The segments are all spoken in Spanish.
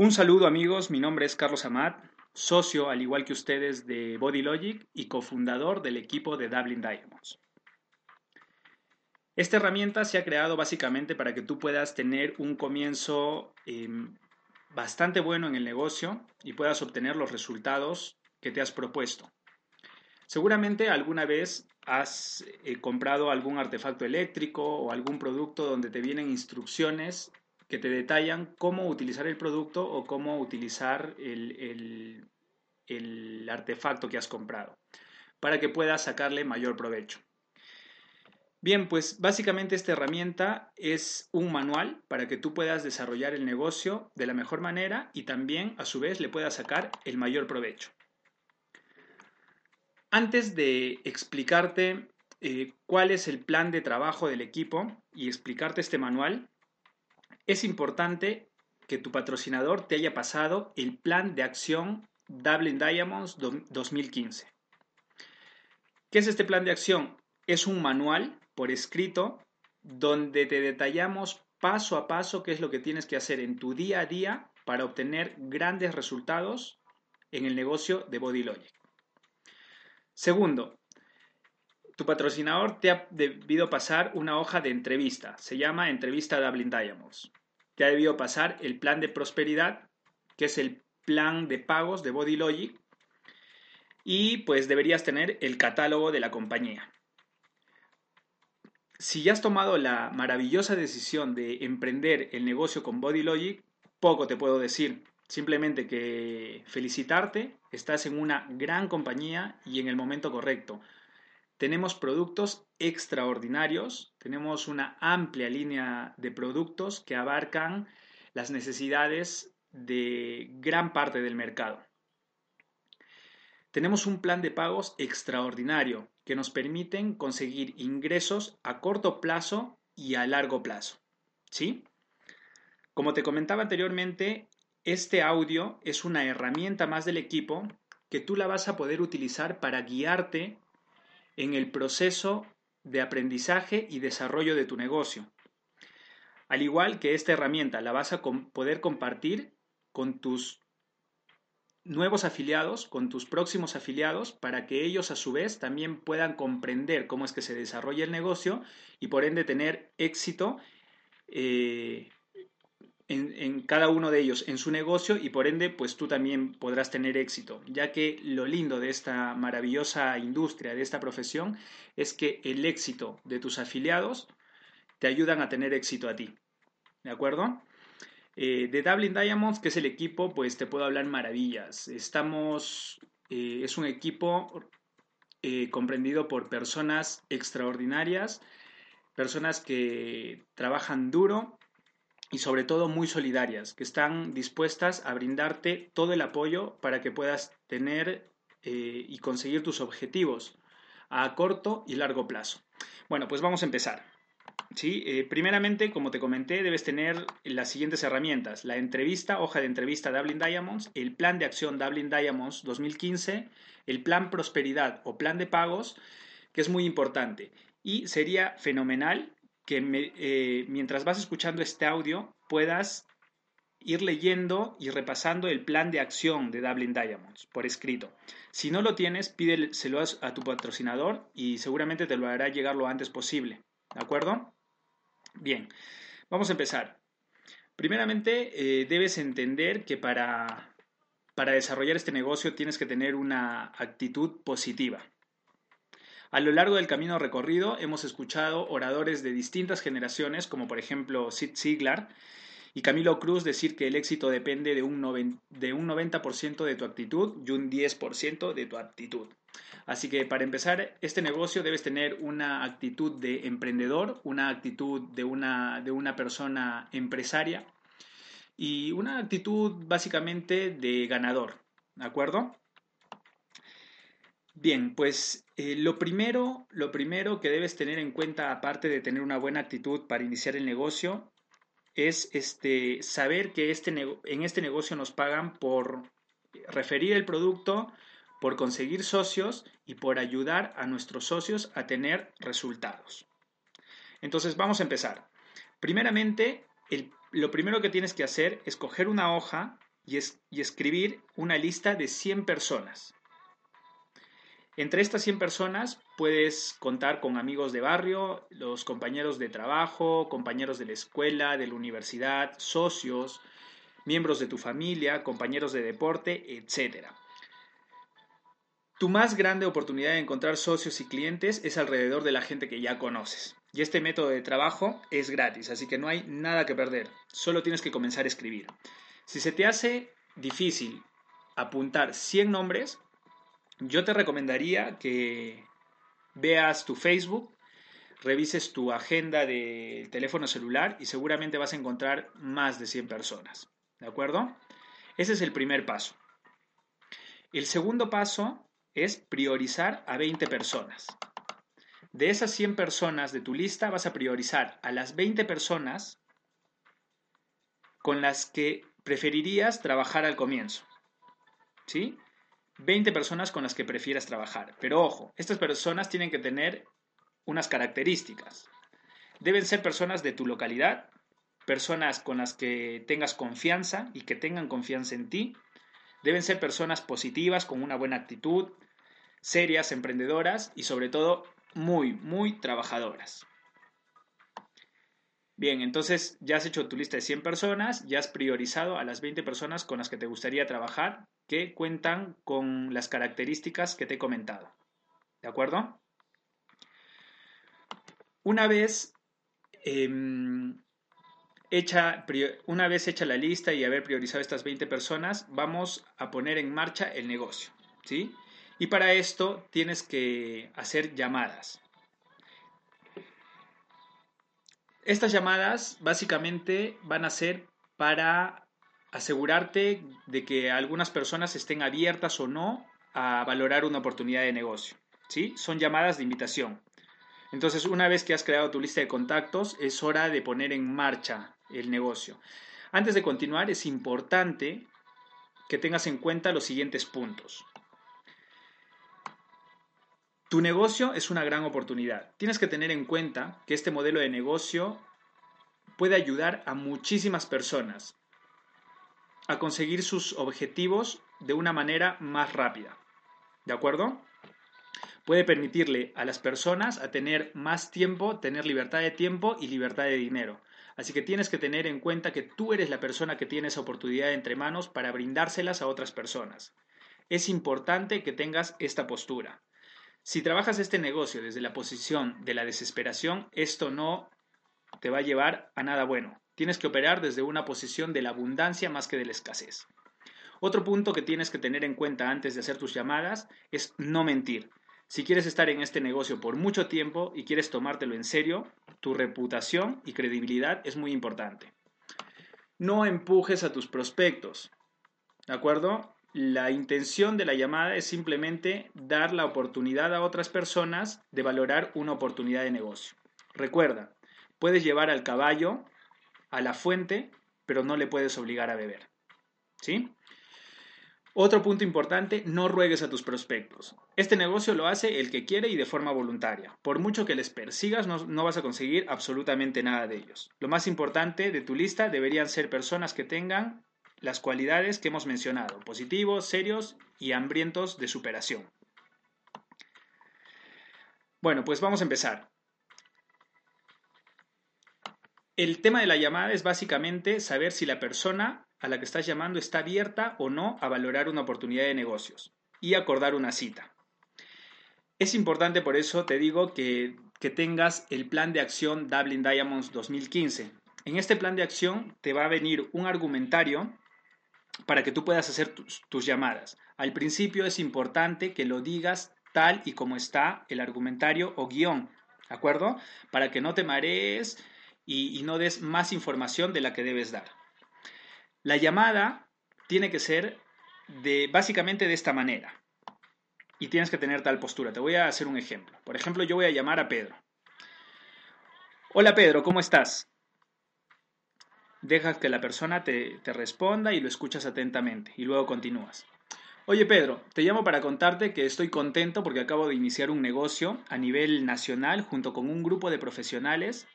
Un saludo amigos, mi nombre es Carlos Amat, socio al igual que ustedes de Body Logic y cofundador del equipo de Dublin Diamonds. Esta herramienta se ha creado básicamente para que tú puedas tener un comienzo em, bastante bueno en el negocio y puedas obtener los resultados que te has propuesto. Seguramente alguna vez has eh, comprado algún artefacto eléctrico o algún producto donde te vienen instrucciones que te detallan cómo utilizar el producto o cómo utilizar el, el artefacto que has comprado para que puedas sacarle mayor provecho. Bien, pues básicamente esta herramienta es un manual para que tú puedas desarrollar el negocio de la mejor manera y también a su vez le puedas sacar el mayor provecho. Antes de explicarte eh, cuál es el plan de trabajo del equipo y explicarte este manual, es importante que tu patrocinador te haya pasado el plan de acción Dublin Diamonds 2015. ¿Qué es este plan de acción? Es un manual por escrito donde te detallamos paso a paso qué es lo que tienes que hacer en tu día a día para obtener grandes resultados en el negocio de Body Logic. Segundo, tu patrocinador te ha debido pasar una hoja de entrevista, se llama entrevista Dublin Diamonds te ha debido pasar el plan de prosperidad, que es el plan de pagos de Body Logic, y pues deberías tener el catálogo de la compañía. Si ya has tomado la maravillosa decisión de emprender el negocio con Body Logic, poco te puedo decir. Simplemente que felicitarte, estás en una gran compañía y en el momento correcto. Tenemos productos extraordinarios, tenemos una amplia línea de productos que abarcan las necesidades de gran parte del mercado. Tenemos un plan de pagos extraordinario que nos permiten conseguir ingresos a corto plazo y a largo plazo. ¿Sí? Como te comentaba anteriormente, este audio es una herramienta más del equipo que tú la vas a poder utilizar para guiarte en el proceso de aprendizaje y desarrollo de tu negocio. Al igual que esta herramienta la vas a poder compartir con tus nuevos afiliados, con tus próximos afiliados, para que ellos a su vez también puedan comprender cómo es que se desarrolla el negocio y por ende tener éxito eh, en, cada uno de ellos en su negocio y por ende pues tú también podrás tener éxito, ya que lo lindo de esta maravillosa industria, de esta profesión, es que el éxito de tus afiliados te ayudan a tener éxito a ti. ¿De acuerdo? Eh, de Dublin Diamonds, que es el equipo, pues te puedo hablar maravillas. Estamos, eh, es un equipo eh, comprendido por personas extraordinarias, personas que trabajan duro, y sobre todo muy solidarias, que están dispuestas a brindarte todo el apoyo para que puedas tener eh, y conseguir tus objetivos a corto y largo plazo. Bueno, pues vamos a empezar. ¿sí? Eh, primeramente, como te comenté, debes tener las siguientes herramientas. La entrevista, hoja de entrevista Dublin Diamonds, el plan de acción Dublin Diamonds 2015, el plan prosperidad o plan de pagos, que es muy importante. Y sería fenomenal que eh, mientras vas escuchando este audio puedas ir leyendo y repasando el plan de acción de Dublin Diamonds por escrito. Si no lo tienes, pídeselo a tu patrocinador y seguramente te lo hará llegar lo antes posible. ¿De acuerdo? Bien, vamos a empezar. Primeramente, eh, debes entender que para, para desarrollar este negocio tienes que tener una actitud positiva. A lo largo del camino recorrido hemos escuchado oradores de distintas generaciones, como por ejemplo Sid Ziegler y Camilo Cruz, decir que el éxito depende de un, de un 90% de tu actitud y un 10% de tu aptitud. Así que para empezar este negocio debes tener una actitud de emprendedor, una actitud de una, de una persona empresaria y una actitud básicamente de ganador. ¿De acuerdo? Bien, pues eh, lo, primero, lo primero que debes tener en cuenta, aparte de tener una buena actitud para iniciar el negocio, es este, saber que este, en este negocio nos pagan por referir el producto, por conseguir socios y por ayudar a nuestros socios a tener resultados. Entonces vamos a empezar. Primeramente, lo primero que tienes que hacer es coger una hoja y, y escribir una lista de 100 personas. Entre estas 100 personas puedes contar con amigos de barrio, los compañeros de trabajo, compañeros de la escuela, de la universidad, socios, miembros de tu familia, compañeros de deporte, etc. Tu más grande oportunidad de encontrar socios y clientes es alrededor de la gente que ya conoces. Y este método de trabajo es gratis, así que no hay nada que perder. Solo tienes que comenzar a escribir. Si se te hace difícil apuntar 100 nombres, yo te recomendaría que veas tu Facebook, revises tu agenda de teléfono celular y seguramente vas a encontrar más de 100 personas. ¿De acuerdo? Ese es el primer paso. El segundo paso es priorizar a 20 personas. De esas 100 personas de tu lista vas a priorizar a las 20 personas con las que preferirías trabajar al comienzo. ¿Sí? 20 personas con las que prefieras trabajar. Pero ojo, estas personas tienen que tener unas características. Deben ser personas de tu localidad, personas con las que tengas confianza y que tengan confianza en ti. Deben ser personas positivas, con una buena actitud, serias, emprendedoras y sobre todo muy, muy trabajadoras. Bien, entonces ya has hecho tu lista de 100 personas, ya has priorizado a las 20 personas con las que te gustaría trabajar que cuentan con las características que te he comentado. ¿De acuerdo? Una vez, em, hecha, una vez hecha la lista y haber priorizado estas 20 personas, vamos a poner en marcha el negocio. ¿sí? Y para esto tienes que hacer llamadas. Estas llamadas básicamente van a ser para asegurarte de que algunas personas estén abiertas o no a valorar una oportunidad de negocio. ¿sí? Son llamadas de invitación. Entonces, una vez que has creado tu lista de contactos, es hora de poner en marcha el negocio. Antes de continuar, es importante que tengas en cuenta los siguientes puntos. Tu negocio es una gran oportunidad. Tienes que tener en cuenta que este modelo de negocio puede ayudar a muchísimas personas a conseguir sus objetivos de una manera más rápida. ¿De acuerdo? Puede permitirle a las personas a tener más tiempo, tener libertad de tiempo y libertad de dinero. Así que tienes que tener en cuenta que tú eres la persona que tiene esa oportunidad entre manos para brindárselas a otras personas. Es importante que tengas esta postura. Si trabajas este negocio desde la posición de la desesperación, esto no te va a llevar a nada bueno. Tienes que operar desde una posición de la abundancia más que de la escasez. Otro punto que tienes que tener en cuenta antes de hacer tus llamadas es no mentir. Si quieres estar en este negocio por mucho tiempo y quieres tomártelo en serio, tu reputación y credibilidad es muy importante. No empujes a tus prospectos. ¿De acuerdo? La intención de la llamada es simplemente dar la oportunidad a otras personas de valorar una oportunidad de negocio. Recuerda, puedes llevar al caballo a la fuente, pero no le puedes obligar a beber. ¿Sí? Otro punto importante, no ruegues a tus prospectos. Este negocio lo hace el que quiere y de forma voluntaria. Por mucho que les persigas, no, no, vas a conseguir absolutamente nada de ellos. Lo más importante de tu lista deberían ser personas que tengan las cualidades que hemos mencionado, positivos, serios y hambrientos de superación. Bueno, pues vamos a empezar. El tema de la llamada es básicamente saber si la persona a la que estás llamando está abierta o no a valorar una oportunidad de negocios y acordar una cita. Es importante por eso, te digo, que, tengas el plan de acción Dublin Diamonds 2015. En este plan de acción te va a venir un argumentario para que tú puedas hacer tus, llamadas. Al principio es importante que lo digas tal y como está el argumentario o guion, ¿de acuerdo? Para que no te marees y, y no des más información de la que debes dar. La llamada tiene que ser de básicamente de esta manera. Y tienes que tener tal postura. Te voy a hacer un ejemplo. Por ejemplo, yo voy a llamar a Pedro. Hola Pedro, ¿cómo estás? Dejas que la persona te, responda y lo escuchas atentamente y luego continúas. Oye Pedro, te llamo para contarte que estoy contento porque acabo de iniciar un negocio a nivel nacional junto con un grupo de profesionales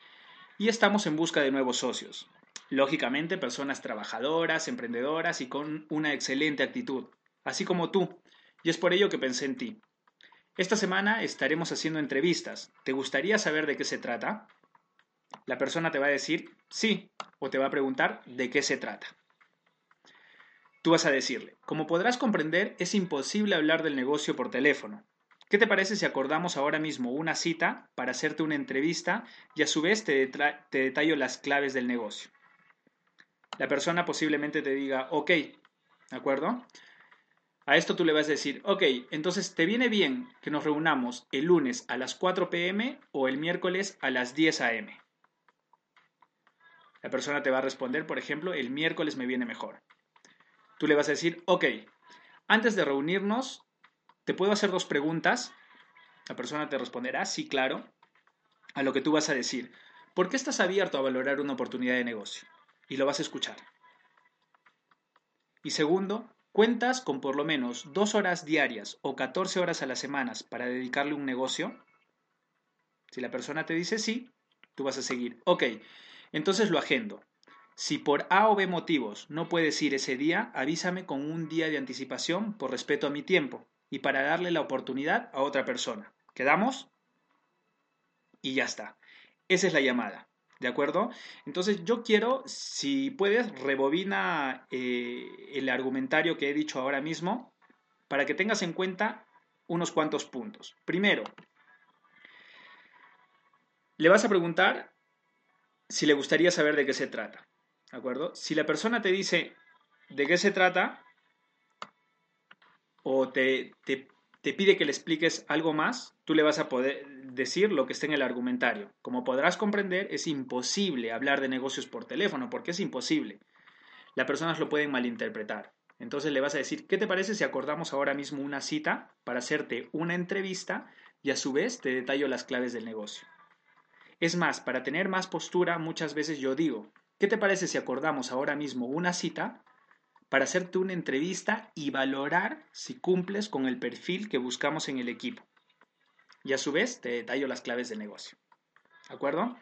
y estamos en busca de nuevos socios. Lógicamente, personas trabajadoras, emprendedoras y con una excelente actitud, así como tú. Y es por ello que pensé en ti. Esta semana estaremos haciendo entrevistas. ¿Te gustaría saber de qué se trata? La persona te va a decir sí o te va a preguntar de qué se trata. Tú vas a decirle, como podrás comprender, es imposible hablar del negocio por teléfono. ¿Qué te parece si acordamos ahora mismo una cita para hacerte una entrevista y a su vez te, detallo las claves del negocio? La persona posiblemente te diga, ok, ¿de acuerdo? A esto tú le vas a decir, ok, entonces ¿te viene bien que nos reunamos el lunes a las 4 pm o el miércoles a las 10 am? La persona te va a responder, por ejemplo, el miércoles me viene mejor. Tú le vas a decir, ok, antes de reunirnos, ¿te puedo hacer dos preguntas? La persona te responderá, sí, claro. A lo que tú vas a decir, ¿por qué estás abierto a valorar una oportunidad de negocio? Y lo vas a escuchar. Y segundo, ¿cuentas con por lo menos dos horas diarias o 14 horas a las semanas para dedicarle un negocio? Si la persona te dice sí, tú vas a seguir. Ok, entonces lo agendo. Si por A o B motivos no puedes ir ese día, avísame con un día de anticipación por respeto a mi tiempo y para darle la oportunidad a otra persona. ¿Quedamos? Y ya está. Esa es la llamada. ¿De acuerdo? Entonces yo quiero, si puedes, rebobina eh, el argumentario que he dicho ahora mismo para que tengas en cuenta unos cuantos puntos. Primero, le vas a preguntar si le gustaría saber de qué se trata. ¿De acuerdo? Si la persona te dice de qué se trata o te, te, pide que le expliques algo más, tú le vas a poder decir lo que esté en el argumentario. Como podrás comprender, es imposible hablar de negocios por teléfono, porque es imposible. Las personas lo pueden malinterpretar. Entonces le vas a decir, ¿qué te parece si acordamos ahora mismo una cita para hacerte una entrevista y a su vez te detallo las claves del negocio? Es más, para tener más postura, muchas veces yo digo, ¿Qué te parece si acordamos ahora mismo una cita para hacerte una entrevista y valorar si cumples con el perfil que buscamos en el equipo? Y a su vez te detallo las claves del negocio. ¿De acuerdo?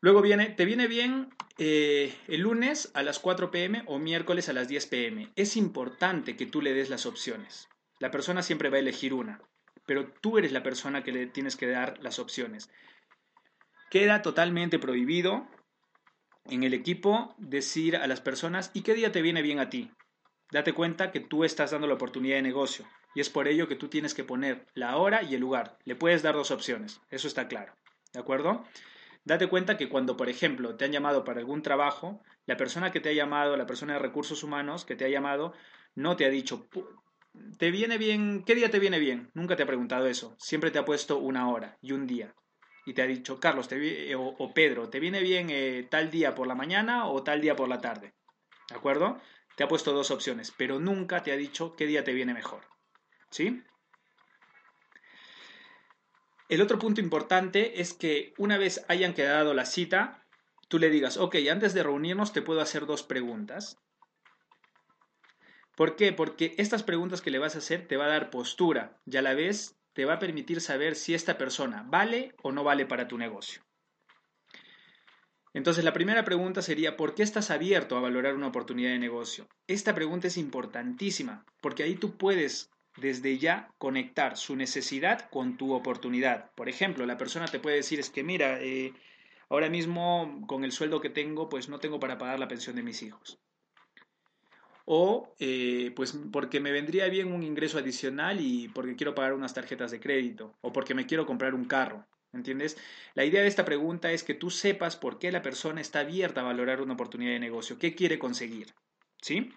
Luego viene, ¿te viene bien eh, el lunes a las 4 pm o miércoles a las 10 pm? Es importante que tú le des las opciones. La persona siempre va a elegir una, pero tú eres la persona que le tienes que dar las opciones. Queda totalmente prohibido en el equipo decir a las personas, ¿y qué día te viene bien a ti? Date cuenta que tú estás dando la oportunidad de negocio y es por ello que tú tienes que poner la hora y el lugar. Le puedes dar dos opciones, eso está claro. ¿De acuerdo? Date cuenta que cuando, por ejemplo, te han llamado para algún trabajo, la persona que te ha llamado, la persona de recursos humanos que te ha llamado, no te ha dicho, ¿te viene bien? ¿Qué día te viene bien? Nunca te ha preguntado eso. Siempre te ha puesto una hora y un día y te ha dicho, Carlos te eh, o, Pedro, ¿te viene bien eh, tal día por la mañana o tal día por la tarde? ¿De acuerdo? Te ha puesto dos opciones, pero nunca te ha dicho qué día te viene mejor. ¿Sí? El otro punto importante es que una vez hayan quedado la cita, tú le digas, ok, antes de reunirnos te puedo hacer dos preguntas. ¿Por qué? Porque estas preguntas que le vas a hacer te va a dar postura y a la vez te va a permitir saber si esta persona vale o no vale para tu negocio. Entonces la primera pregunta sería, ¿por qué estás abierto a valorar una oportunidad de negocio? Esta pregunta es importantísima porque ahí tú puedes desde ya conectar su necesidad con tu oportunidad. Por ejemplo, la persona te puede decir, es que mira, eh, ahora mismo con el sueldo que tengo, pues no tengo para pagar la pensión de mis hijos o eh, pues porque me vendría bien un ingreso adicional y porque quiero pagar unas tarjetas de crédito o porque me quiero comprar un carro. ¿Entiendes? La idea de esta pregunta es que tú sepas por qué la persona está abierta a valorar una oportunidad de negocio, qué quiere conseguir. ¿Sí?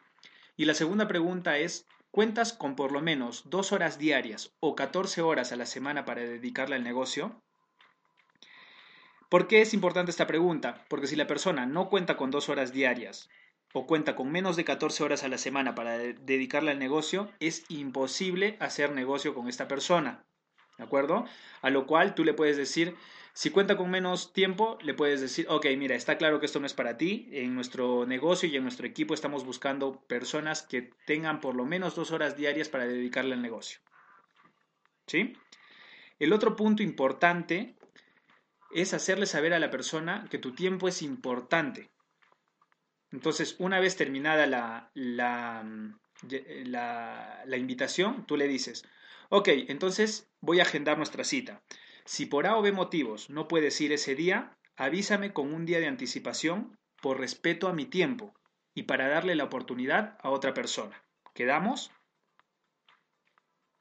Y la segunda pregunta es, ¿cuentas con por lo menos dos horas diarias o 14 horas a la semana para dedicarle al negocio? ¿Por qué es importante esta pregunta? Porque si la persona no cuenta con dos horas diarias o cuenta con menos de 14 horas a la semana para dedicarle al negocio, es imposible hacer negocio con esta persona. ¿De acuerdo? A lo cual tú le puedes decir, si cuenta con menos tiempo, le puedes decir, ok, mira, está claro que esto no es para ti. En nuestro negocio y en nuestro equipo estamos buscando personas que tengan por lo menos dos horas diarias para dedicarle al negocio. ¿Sí? El otro punto importante es hacerle saber a la persona que tu tiempo es importante. Entonces, una vez terminada la, la, la, la invitación, tú le dices, ok, entonces voy a agendar nuestra cita. Si por A o B motivos no puedes ir ese día, avísame con un día de anticipación por respeto a mi tiempo y para darle la oportunidad a otra persona. ¿Quedamos?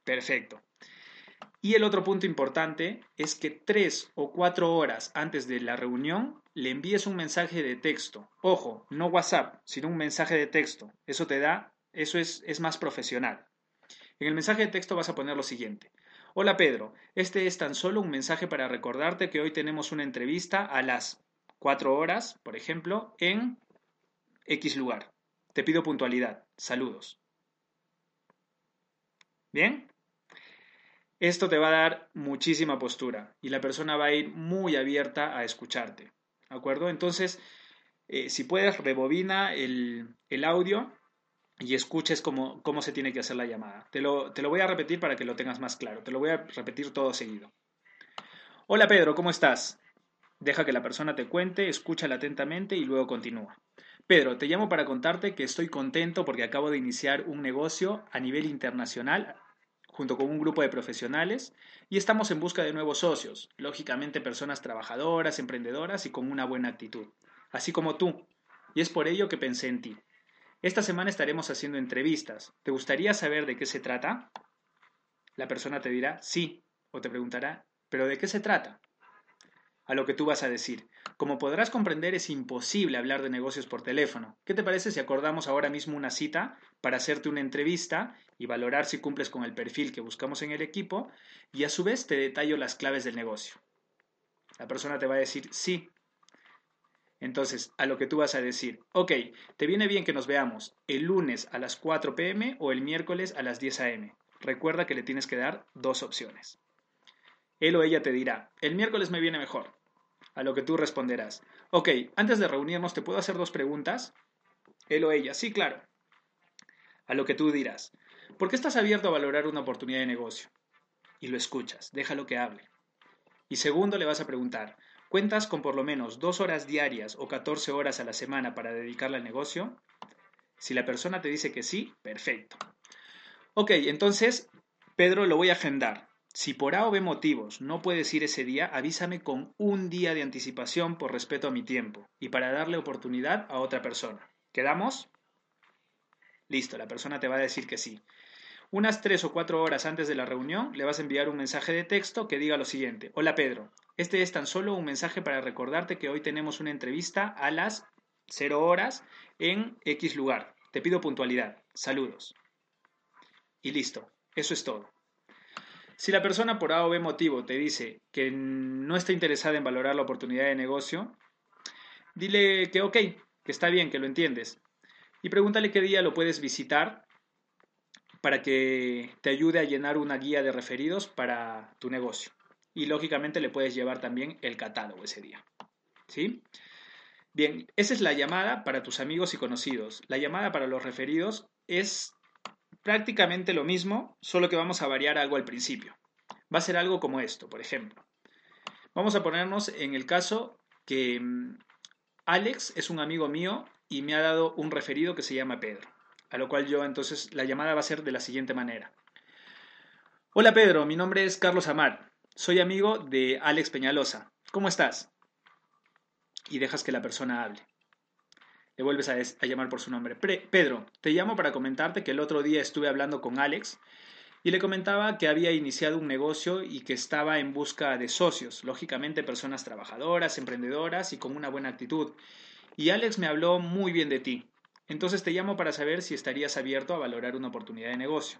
Perfecto. Y el otro punto importante es que tres o cuatro horas antes de la reunión le envíes un mensaje de texto. Ojo, no WhatsApp, sino un mensaje de texto. Eso te da, eso es, más profesional. En el mensaje de texto vas a poner lo siguiente. Hola Pedro, este es tan solo un mensaje para recordarte que hoy tenemos una entrevista a las cuatro horas, por ejemplo, en X lugar. Te pido puntualidad. Saludos. ¿Bien? Esto te va a dar muchísima postura y la persona va a ir muy abierta a escucharte. ¿De acuerdo? Entonces, eh, si puedes, rebobina el, audio y escuches cómo, cómo, se tiene que hacer la llamada. Te lo, te lo voy a repetir para que lo tengas más claro. Te lo voy a repetir todo seguido. Hola Pedro, ¿cómo estás? Deja que la persona te cuente, escúchala atentamente y luego continúa. Pedro, te llamo para contarte que estoy contento porque acabo de iniciar un negocio a nivel internacional junto con un grupo de profesionales y estamos en busca de nuevos socios, lógicamente personas trabajadoras, emprendedoras y con una buena actitud, así como tú. Y es por ello que pensé en ti. Esta semana estaremos haciendo entrevistas. ¿Te gustaría saber de qué se trata? La persona te dirá sí o te preguntará, ¿pero de qué se trata? A lo que tú vas a decir, como podrás comprender, es imposible hablar de negocios por teléfono. ¿Qué te parece si acordamos ahora mismo una cita para hacerte una entrevista y valorar si cumples con el perfil que buscamos en el equipo y a su vez te detallo las claves del negocio? La persona te va a decir sí. Entonces, a lo que tú vas a decir, ok, ¿te viene bien que nos veamos el lunes a las 4 pm o el miércoles a las 10 am? Recuerda que le tienes que dar dos opciones. Él o ella te dirá, el miércoles me viene mejor. A lo que tú responderás, ok, antes de reunirnos, ¿te puedo hacer dos preguntas? Él o ella, sí, claro. A lo que tú dirás, ¿por qué estás abierto a valorar una oportunidad de negocio? Y lo escuchas, déjalo que hable. Y segundo, le vas a preguntar, ¿cuentas con por lo menos dos horas diarias o 14 horas a la semana para dedicarle al negocio? Si la persona te dice que sí, perfecto. Ok, entonces, Pedro, lo voy a agendar. Si por A o B motivos no puedes ir ese día, avísame con un día de anticipación por respeto a mi tiempo y para darle oportunidad a otra persona. ¿Quedamos? Listo, la persona te va a decir que sí. Unas tres o cuatro horas antes de la reunión le vas a enviar un mensaje de texto que diga lo siguiente. Hola Pedro, este es tan solo un mensaje para recordarte que hoy tenemos una entrevista a las 0 horas en X lugar. Te pido puntualidad. Saludos. Y listo, eso es todo. Si la persona por A o B motivo te dice que no está interesada en valorar la oportunidad de negocio, dile que ok, que está bien, que lo entiendes. Y pregúntale qué día lo puedes visitar para que te ayude a llenar una guía de referidos para tu negocio. Y lógicamente le puedes llevar también el catálogo ese día. ¿Sí? Bien, esa es la llamada para tus amigos y conocidos. La llamada para los referidos es prácticamente lo mismo, solo que vamos a variar algo al principio. Va a ser algo como esto, por ejemplo. Vamos a ponernos en el caso que mm, Alex es un amigo mío y me ha dado un referido que se llama Pedro. A lo cual yo entonces la llamada va a ser de la siguiente manera. Hola Pedro, mi nombre es Carlos Amar. Soy amigo de Alex Peñalosa. ¿Cómo estás? Y dejas que la persona hable le vuelves a, llamar por su nombre. Pedro, te llamo para comentarte que el otro día estuve hablando con Alex y le comentaba que había iniciado un negocio y que estaba en busca de socios, lógicamente personas trabajadoras, emprendedoras y con una buena actitud. Y Alex me habló muy bien de ti. Entonces te llamo para saber si estarías abierto a valorar una oportunidad de negocio.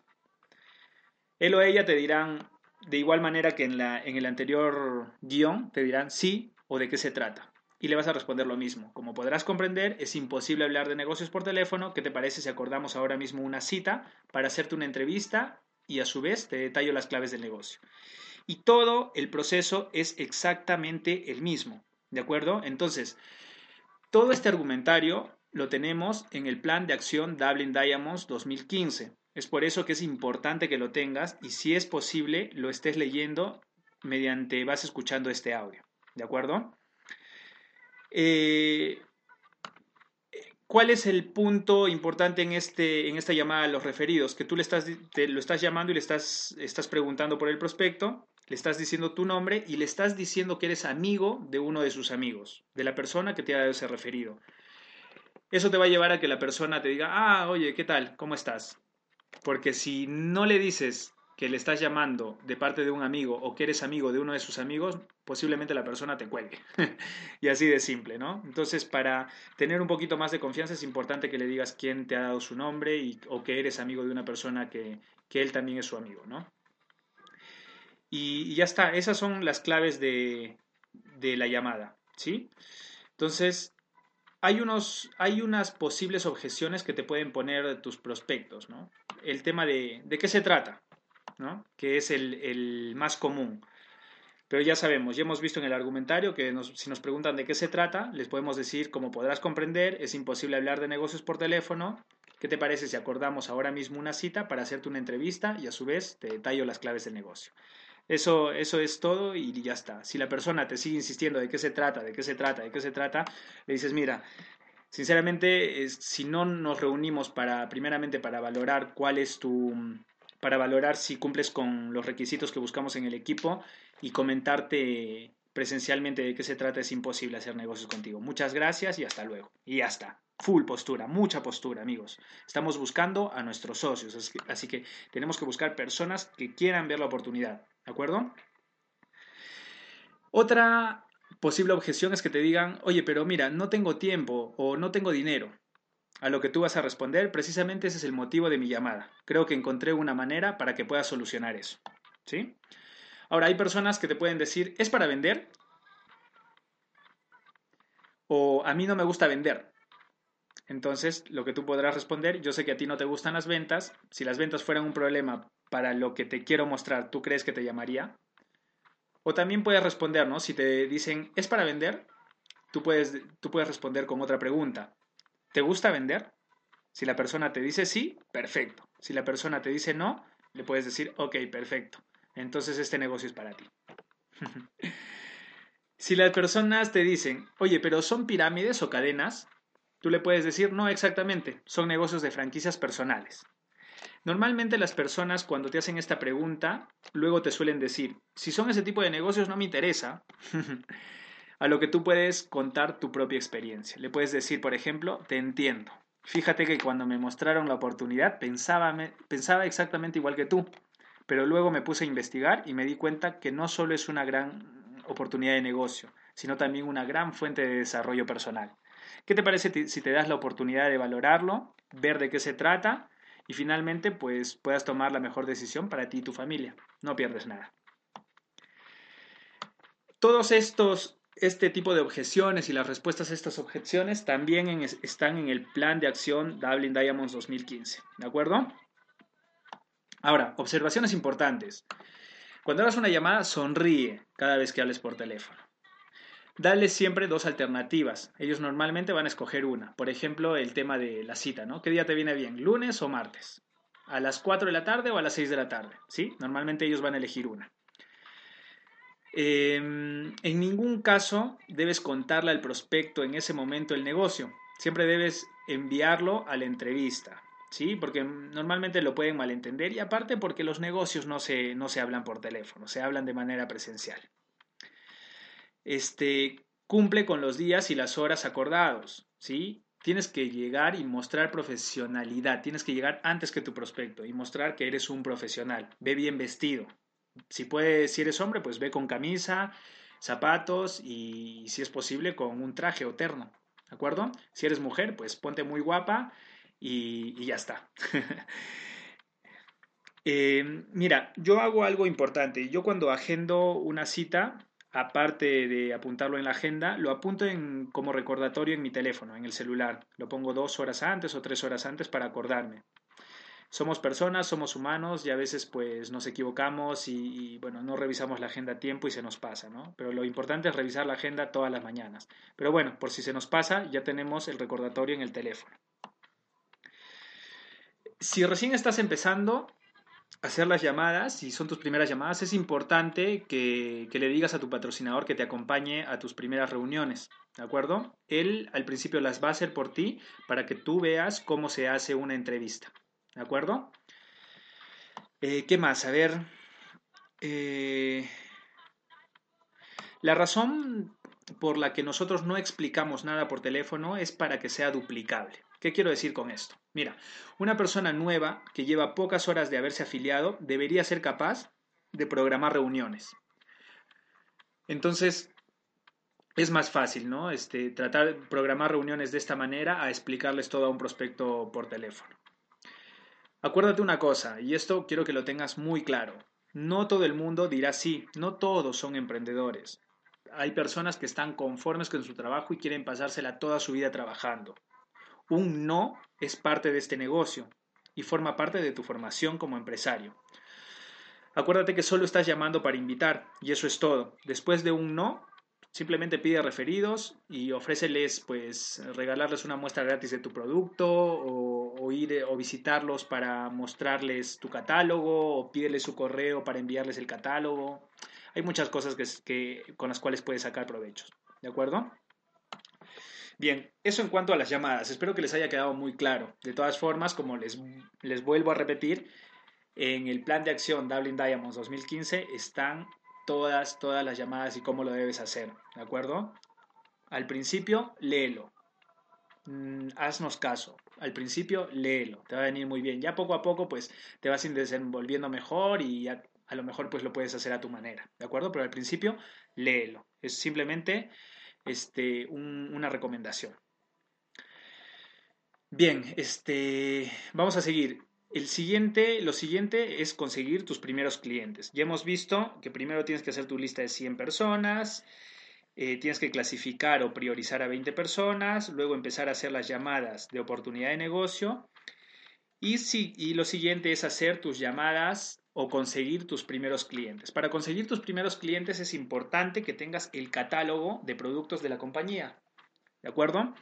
Él o ella te dirán, de igual manera que en, en el anterior guion, te dirán sí o de qué se trata y le vas a responder lo mismo. Como podrás comprender, es imposible hablar de negocios por teléfono. ¿Qué te parece si acordamos ahora mismo una cita para hacerte una entrevista y a su vez te detallo las claves del negocio? Y todo el proceso es exactamente el mismo. ¿De acuerdo? Entonces, todo este argumentario lo tenemos en el plan de acción Dublin Diamonds 2015. Es por eso que es importante que lo tengas y si es posible lo estés leyendo mediante vas escuchando este audio. ¿De acuerdo? Eh, ¿Cuál es el punto importante en, este, en esta llamada a los referidos? Que tú le estás, te, lo estás llamando y le estás, estás preguntando por el prospecto, le estás diciendo tu nombre y le estás diciendo que eres amigo de uno de sus amigos, de la persona que te ha dado ese referido. Eso te va a llevar a que la persona te diga, ah, oye, ¿qué tal? ¿Cómo estás? Porque si no le dices que le estás llamando de parte de un amigo o que eres amigo de uno de sus amigos, posiblemente la persona te cuelgue. y así de simple, ¿no? Entonces, para tener un poquito más de confianza es importante que le digas quién te ha dado su nombre y, o que eres amigo de una persona que, que él también es su amigo, ¿no? Y, ya está, esas son las claves de, de la llamada, ¿sí? Entonces, hay, unos, hay unas posibles objeciones que te pueden poner tus prospectos, ¿no? El tema de, ¿de qué se trata? Que es el, más común. Pero ya sabemos, ya hemos visto en el argumentario que si nos preguntan de qué se trata, les podemos decir, como podrás comprender, es imposible hablar de negocios por teléfono. ¿Qué te parece si acordamos ahora mismo una cita para hacerte una entrevista y a su vez te detallo las claves del negocio? Eso, eso es todo y ya está. Si la persona te sigue insistiendo de qué se trata, de qué se trata, de qué se trata, le dices, mira, sinceramente, si no nos reunimos para, primeramente, para valorar cuál es tu, para valorar si cumples con los requisitos que buscamos en el equipo y comentarte presencialmente de qué se trata, es imposible hacer negocios contigo. Muchas gracias y hasta luego. Y ya está. Full postura, mucha postura, amigos. Estamos buscando a nuestros socios, así que tenemos que buscar personas que quieran ver la oportunidad. ¿De acuerdo? Otra posible objeción es que te digan, oye, pero mira, no tengo tiempo o no tengo dinero a lo que tú vas a responder, precisamente ese es el motivo de mi llamada. Creo que encontré una manera para que puedas solucionar eso. ¿Sí? Ahora, hay personas que te pueden decir, ¿es para vender? O a mí no me gusta vender. Entonces, lo que tú podrás responder, yo sé que a ti no te gustan las ventas. Si las ventas fueran un problema para lo que te quiero mostrar, ¿tú crees que te llamaría? O también puedes responder, ¿no? Si te dicen, ¿es para vender? Tú puedes, tú puedes responder con otra pregunta. ¿Te gusta vender? Si la persona te dice sí, perfecto. Si la persona te dice no, le puedes decir, ok, perfecto. Entonces este negocio es para ti. si las personas te dicen, oye, pero son pirámides o cadenas, tú le puedes decir, no exactamente, son negocios de franquicias personales. Normalmente las personas cuando te hacen esta pregunta, luego te suelen decir, si son ese tipo de negocios no me interesa. a lo que tú puedes contar tu propia experiencia. Le puedes decir, por ejemplo, te entiendo. Fíjate que cuando me mostraron la oportunidad pensaba, pensaba exactamente igual que tú, pero luego me puse a investigar y me di cuenta que no solo es una gran oportunidad de negocio, sino también una gran fuente de desarrollo personal. ¿Qué te parece si te das la oportunidad de valorarlo, ver de qué se trata y finalmente pues puedas tomar la mejor decisión para ti y tu familia? No pierdes nada. Todos estos este tipo de objeciones y las respuestas a estas objeciones también están en el plan de acción Dublin Diamonds 2015. ¿De acuerdo? Ahora, observaciones importantes. Cuando hagas una llamada, sonríe cada vez que hables por teléfono. Dale siempre dos alternativas. Ellos normalmente van a escoger una. Por ejemplo, el tema de la cita, ¿no? ¿Qué día te viene bien? ¿Lunes o martes? ¿A las 4 de la tarde o a las 6 de la tarde? ¿Sí? Normalmente ellos van a elegir una. Em, en ningún caso debes contarle al prospecto en ese momento el negocio. Siempre debes enviarlo a la entrevista, ¿sí? Porque normalmente lo pueden malentender y aparte porque los negocios no se, no se hablan por teléfono, se hablan de manera presencial. Este, cumple con los días y las horas acordados, ¿sí? Tienes que llegar y mostrar profesionalidad, tienes que llegar antes que tu prospecto y mostrar que eres un profesional. Ve bien vestido, si puedes, si eres hombre, pues ve con camisa, zapatos y si es posible con un traje o terno, ¿de acuerdo? Si eres mujer, pues ponte muy guapa y, ya está. Eh, mira, yo hago algo importante. Yo cuando agendo una cita, aparte de apuntarlo en la agenda, lo apunto en, como recordatorio en mi teléfono, en el celular. Lo pongo dos horas antes o tres horas antes para acordarme somos personas, somos humanos y a veces pues nos equivocamos y, bueno, no revisamos la agenda a tiempo y se nos pasa, ¿no? Pero lo importante es revisar la agenda todas las mañanas. Pero bueno, por si se nos pasa, ya tenemos el recordatorio en el teléfono. Si recién estás empezando, hacer las llamadas, si son tus primeras llamadas, es importante que, que, le digas a tu patrocinador que te acompañe a tus primeras reuniones, ¿de acuerdo? Él al principio las va a hacer por ti para que tú veas cómo se hace una entrevista, ¿de acuerdo? Eh, ¿Qué más? A ver. Eh, la razón por la que nosotros no explicamos nada por teléfono es para que sea duplicable. ¿Qué quiero decir con esto? Mira, una persona nueva que lleva pocas horas de haberse afiliado debería ser capaz de programar reuniones. Entonces, es más fácil, ¿no? Este, tratar de programar reuniones de esta manera a explicarles todo a un prospecto por teléfono. Acuérdate una cosa, y esto quiero que lo tengas muy claro. No todo el mundo dirá sí, no todos son emprendedores. Hay personas que están conformes con su trabajo y quieren pasársela toda su vida trabajando. Un no es parte de este negocio y forma parte de tu formación como empresario. Acuérdate que solo estás llamando para invitar y eso es todo. Después de un no, simplemente pide referidos y ofréceles pues regalarles una muestra gratis de tu producto o, ir o visitarlos para mostrarles tu catálogo o pídeles su correo para enviarles el catálogo. Hay muchas cosas que, con las cuales puedes sacar provechos. ¿De acuerdo? Bien, eso en cuanto a las llamadas. Espero que les haya quedado muy claro. De todas formas, como les, les vuelvo a repetir, en el plan de acción Dublin Diamonds 2015 están todas, todas las llamadas y cómo lo debes hacer. ¿De acuerdo? Al principio, léelo. Mm, haznos caso. Al principio, léelo. Te va a venir muy bien. Ya poco a poco, pues, te vas desenvolviendo mejor y a lo mejor, pues, lo puedes hacer a tu manera. ¿De acuerdo? Pero al principio, léelo. Es simplemente este, una recomendación. Bien, este, vamos a seguir. El siguiente, lo siguiente es conseguir tus primeros clientes. Ya hemos visto que primero tienes que hacer tu lista de 100 personas, eh, tienes que clasificar o priorizar a 20 personas, luego empezar a hacer las llamadas de oportunidad de negocio y, si, y lo siguiente es hacer tus llamadas o conseguir tus primeros clientes. Para conseguir tus primeros clientes es importante que tengas el catálogo de productos de la compañía. ¿De acuerdo?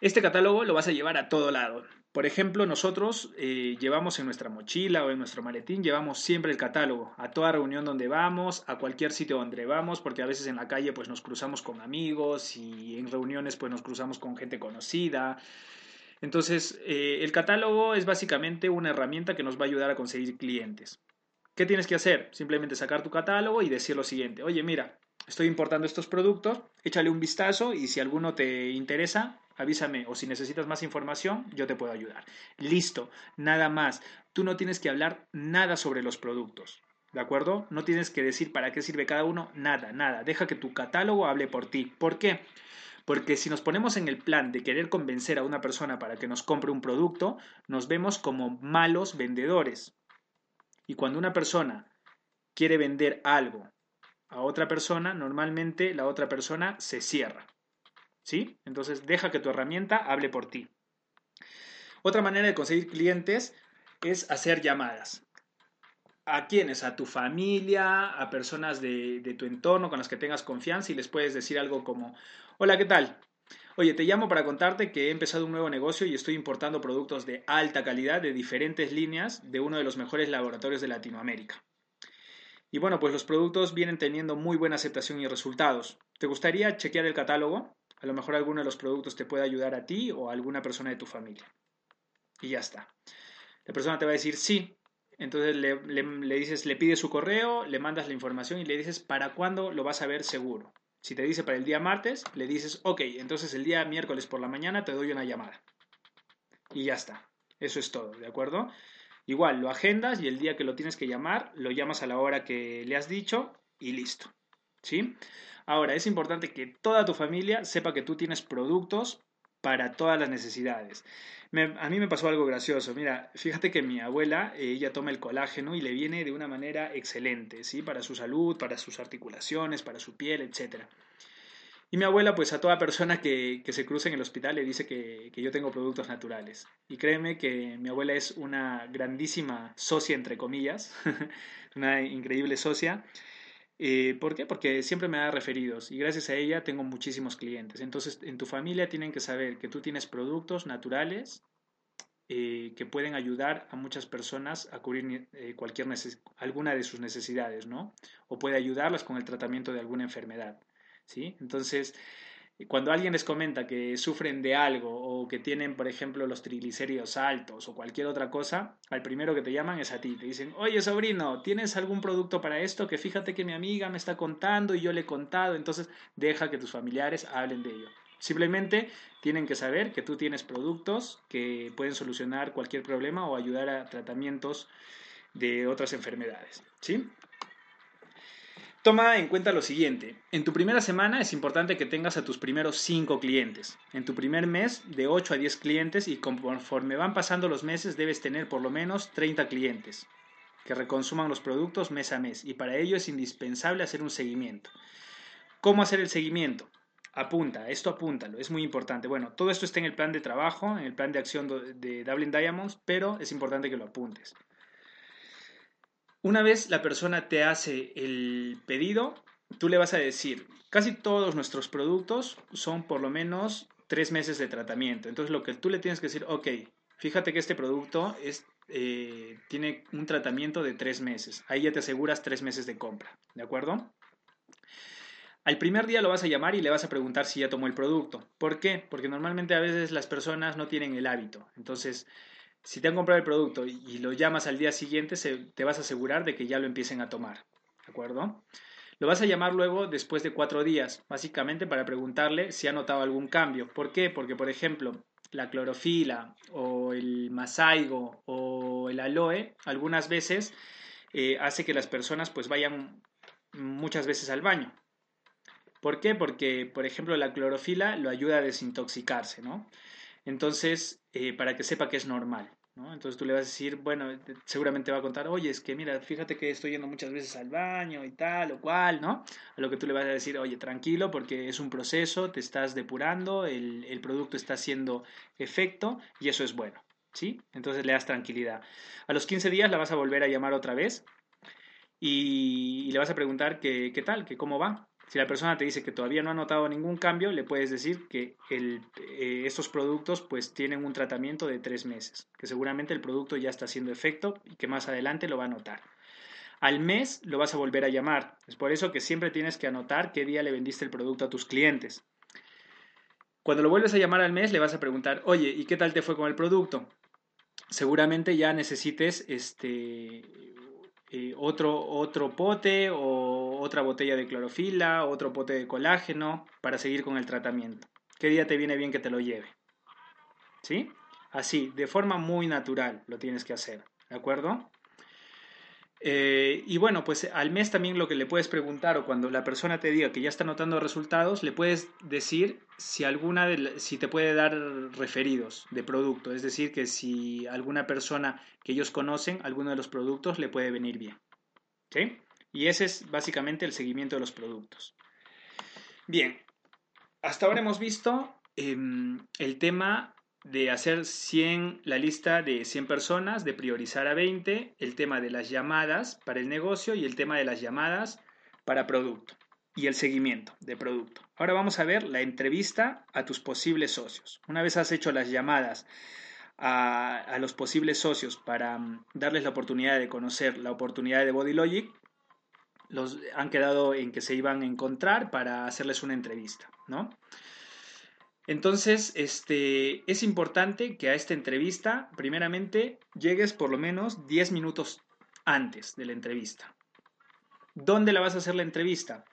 Este catálogo lo vas a llevar a todo lado. Por ejemplo, nosotros eh, llevamos en nuestra mochila o en nuestro maletín, llevamos siempre el catálogo a toda reunión donde vamos, a cualquier sitio donde vamos, porque a veces en la calle pues nos cruzamos con amigos y en reuniones pues nos cruzamos con gente conocida. Entonces, eh, el catálogo es básicamente una herramienta que nos va a ayudar a conseguir clientes. ¿Qué tienes que hacer? Simplemente sacar tu catálogo y decir lo siguiente, oye, mira, estoy importando estos productos, échale un vistazo y si alguno te interesa, avísame o si necesitas más información, yo te puedo ayudar. Listo, nada más. Tú no tienes que hablar nada sobre los productos. ¿De acuerdo? No tienes que decir para qué sirve cada uno, nada, nada. Deja que tu catálogo hable por ti. ¿Por qué? Porque si nos ponemos en el plan de querer convencer a una persona para que nos compre un producto, nos vemos como malos vendedores. Y cuando una persona quiere vender algo a otra persona, normalmente la otra persona se cierra. ¿Sí? Entonces deja que tu herramienta hable por ti. Otra manera de conseguir clientes es hacer llamadas. ¿A quiénes? A tu familia, a personas de, de, tu entorno con las que tengas confianza y les puedes decir algo como, Hola, ¿qué tal? Oye, te llamo para contarte que he empezado un nuevo negocio y estoy importando productos de alta calidad de diferentes líneas de uno de los mejores laboratorios de Latinoamérica. Y bueno, pues los productos vienen teniendo muy buena aceptación y resultados. ¿Te gustaría chequear el catálogo? A lo mejor alguno de los productos te puede ayudar a ti o a alguna persona de tu familia. Y ya está. La persona te va a decir sí. Entonces le, le dices, le pides su correo, le mandas la información y le dices para cuándo lo vas a ver seguro. Si te dice para el día martes, le dices, ok, entonces el día miércoles por la mañana te doy una llamada. Y ya está. Eso es todo, ¿de acuerdo? Igual, lo agendas y el día que lo tienes que llamar, lo llamas a la hora que le has dicho y listo. ¿Sí? Ahora, es importante que toda tu familia sepa que tú tienes productos para todas las necesidades. a mí me pasó algo gracioso. Mira, fíjate que mi abuela, ella toma el colágeno y le viene de una manera excelente, ¿sí? Para su salud, para sus articulaciones, para su piel, etc. Y mi abuela, pues a toda persona que, se cruce en el hospital le dice que, que, yo tengo productos naturales. Y créeme que mi abuela es una grandísima socia, entre comillas, una increíble socia. Eh, ¿Por qué? Porque siempre me da referidos y gracias a ella tengo muchísimos clientes. Entonces, en tu familia tienen que saber que tú tienes productos naturales eh, que pueden ayudar a muchas personas a cubrir eh, cualquier alguna de sus necesidades, ¿no? O puede ayudarlas con el tratamiento de alguna enfermedad, ¿sí? Entonces, cuando alguien les comenta que sufren de algo o que tienen, por ejemplo, los triglicéridos altos o cualquier otra cosa, al primero que te llaman es a ti. Te dicen, oye sobrino, ¿tienes algún producto para esto? Que fíjate que mi amiga me está contando y yo le he contado. Entonces, deja que tus familiares hablen de ello. Simplemente tienen que saber que tú tienes productos que pueden solucionar cualquier problema o ayudar a tratamientos de otras enfermedades. ¿Sí? Toma en cuenta lo siguiente. En tu primera semana es importante que tengas a tus primeros 5 clientes. En tu primer mes de 8 a 10 clientes y conforme van pasando los meses debes tener por lo menos 30 clientes que reconsuman los productos mes a mes y para ello es indispensable hacer un seguimiento. ¿Cómo hacer el seguimiento? Apunta, esto apúntalo, es muy importante. Bueno, todo esto está en el plan de trabajo, en el plan de acción de Dublin Diamonds, pero es importante que lo apuntes. Una vez la persona te hace el pedido, tú le vas a decir, casi todos nuestros productos son por lo menos tres meses de tratamiento. Entonces lo que tú le tienes que decir, ok, fíjate que este producto es, eh, tiene un tratamiento de tres meses. Ahí ya te aseguras tres meses de compra, ¿de acuerdo? Al primer día lo vas a llamar y le vas a preguntar si ya tomó el producto. ¿Por qué? Porque normalmente a veces las personas no tienen el hábito. Entonces, si te han comprado el producto y lo llamas al día siguiente, te vas a asegurar de que ya lo empiecen a tomar. ¿De acuerdo? Lo vas a llamar luego después de cuatro días, básicamente para preguntarle si ha notado algún cambio. ¿Por qué? Porque, por ejemplo, la clorofila o el masaigo o el aloe algunas veces eh, hace que las personas pues vayan muchas veces al baño. ¿Por qué? Porque, por ejemplo, la clorofila lo ayuda a desintoxicarse, ¿no? Entonces, eh, para que sepa que es normal. ¿No? Entonces tú le vas a decir, bueno, seguramente va a contar, oye, es que mira, fíjate que estoy yendo muchas veces al baño y tal o cual, ¿no? A lo que tú le vas a decir, oye, tranquilo, porque es un proceso, te estás depurando, el, el producto está haciendo efecto y eso es bueno, ¿sí? Entonces le das tranquilidad. A los 15 días la vas a volver a llamar otra vez y, le vas a preguntar que, qué tal, que cómo va, si la persona te dice que todavía no ha notado ningún cambio, le puedes decir que eh, estos productos pues tienen un tratamiento de tres meses, que seguramente el producto ya está haciendo efecto y que más adelante lo va a notar. Al mes lo vas a volver a llamar. Es por eso que siempre tienes que anotar qué día le vendiste el producto a tus clientes. Cuando lo vuelves a llamar al mes, le vas a preguntar, oye, ¿y qué tal te fue con el producto? Seguramente ya necesites este, eh, otro, otro pote o otra botella de clorofila, otro pote de colágeno para seguir con el tratamiento. ¿Qué día te viene bien que te lo lleve? ¿Sí? Así, de forma muy natural lo tienes que hacer, ¿de acuerdo? Eh, y bueno, pues al mes también lo que le puedes preguntar o cuando la persona te diga que ya está notando resultados, le puedes decir si alguna de, si te puede dar referidos de producto, es decir, que si alguna persona que ellos conocen, alguno de los productos le puede venir bien. ¿Sí? Y ese es básicamente el seguimiento de los productos. Bien, hasta ahora hemos visto em, el tema de hacer 100, la lista de 100 personas, de priorizar a 20, el tema de las llamadas para el negocio y el tema de las llamadas para producto y el seguimiento de producto. Ahora vamos a ver la entrevista a tus posibles socios. Una vez has hecho las llamadas a, los posibles socios para mm, darles la oportunidad de conocer la oportunidad de Body Logic, los han quedado en que se iban a encontrar para hacerles una entrevista, ¿no? Entonces, este, es importante que a esta entrevista, primeramente, llegues por lo menos 10 minutos antes de la entrevista. ¿Dónde la vas a hacer la entrevista?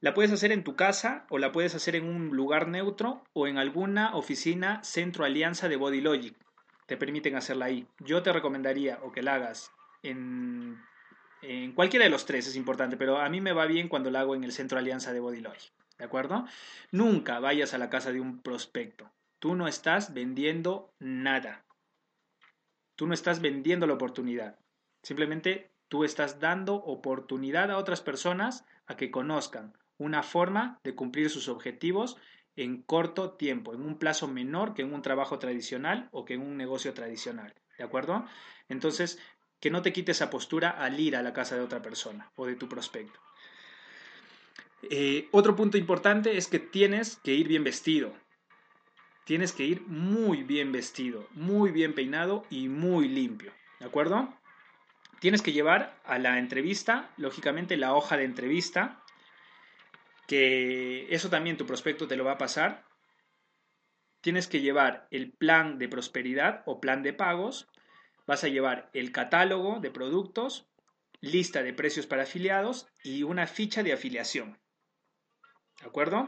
La puedes hacer en tu casa o la puedes hacer en un lugar neutro o en alguna oficina centro alianza de Body Logic. Te permiten hacerla ahí. Yo te recomendaría o que la hagas en, en cualquiera de los tres, es importante, pero a mí me va bien cuando la hago en el centro alianza de Body Logic. ¿De acuerdo? Nunca vayas a la casa de un prospecto. Tú no estás vendiendo nada. Tú no estás vendiendo la oportunidad. Simplemente tú estás dando oportunidad a otras personas a que conozcan una forma de cumplir sus objetivos en corto tiempo, en un plazo menor que en un trabajo tradicional o que en un negocio tradicional. ¿De acuerdo? Entonces, que no te quites esa postura al ir a la casa de otra persona o de tu prospecto. Eh, otro punto importante es que tienes que ir bien vestido. tienes que ir muy bien vestido, muy bien peinado y muy limpio. ¿De acuerdo? Tienes que llevar a la entrevista, lógicamente, la hoja de entrevista, que eso también tu prospecto te lo va a pasar. Tienes que llevar el plan de prosperidad o plan de pagos. Vas a llevar el catálogo de productos, lista de precios para afiliados y una ficha de afiliación. ¿De acuerdo?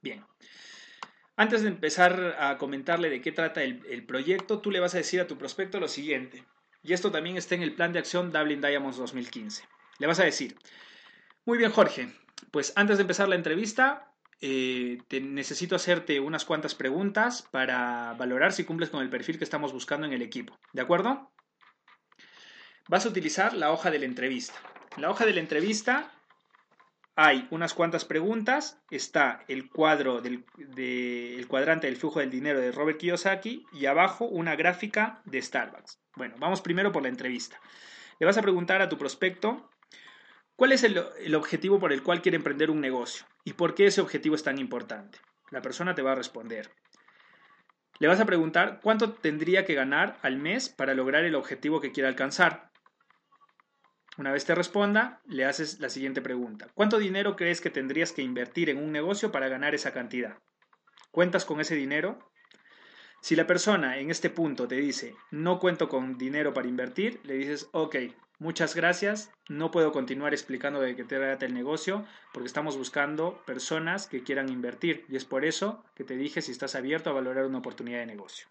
Bien. Antes de empezar a comentarle de qué trata el, proyecto, tú le vas a decir a tu prospecto lo siguiente. Y esto también está en el plan de acción Dublin Diamonds 2015. Le vas a decir, muy bien Jorge, pues antes de empezar la entrevista, eh, necesito hacerte unas cuantas preguntas para valorar si cumples con el perfil que estamos buscando en el equipo. ¿De acuerdo? Vas a utilizar la hoja de la entrevista. La hoja de la entrevista hay unas cuantas preguntas, está el cuadro del cuadrante del flujo del dinero de Robert Kiyosaki y abajo una gráfica de Starbucks. Bueno, vamos primero por la entrevista. Le vas a preguntar a tu prospecto cuál es el, el objetivo por el cual quiere emprender un negocio y por qué ese objetivo es tan importante. La persona te va a responder. Le vas a preguntar cuánto tendría que ganar al mes para lograr el objetivo que quiere alcanzar. Una vez te responda, le haces la siguiente pregunta. ¿Cuánto dinero crees que tendrías que invertir en un negocio para ganar esa cantidad? ¿Cuentas con ese dinero? Si la persona en este punto te dice, no cuento con dinero para invertir, le dices, ok, muchas gracias, no puedo continuar explicando de qué trata el negocio porque estamos buscando personas que quieran invertir y es por eso que te dije si estás abierto a valorar una oportunidad de negocio.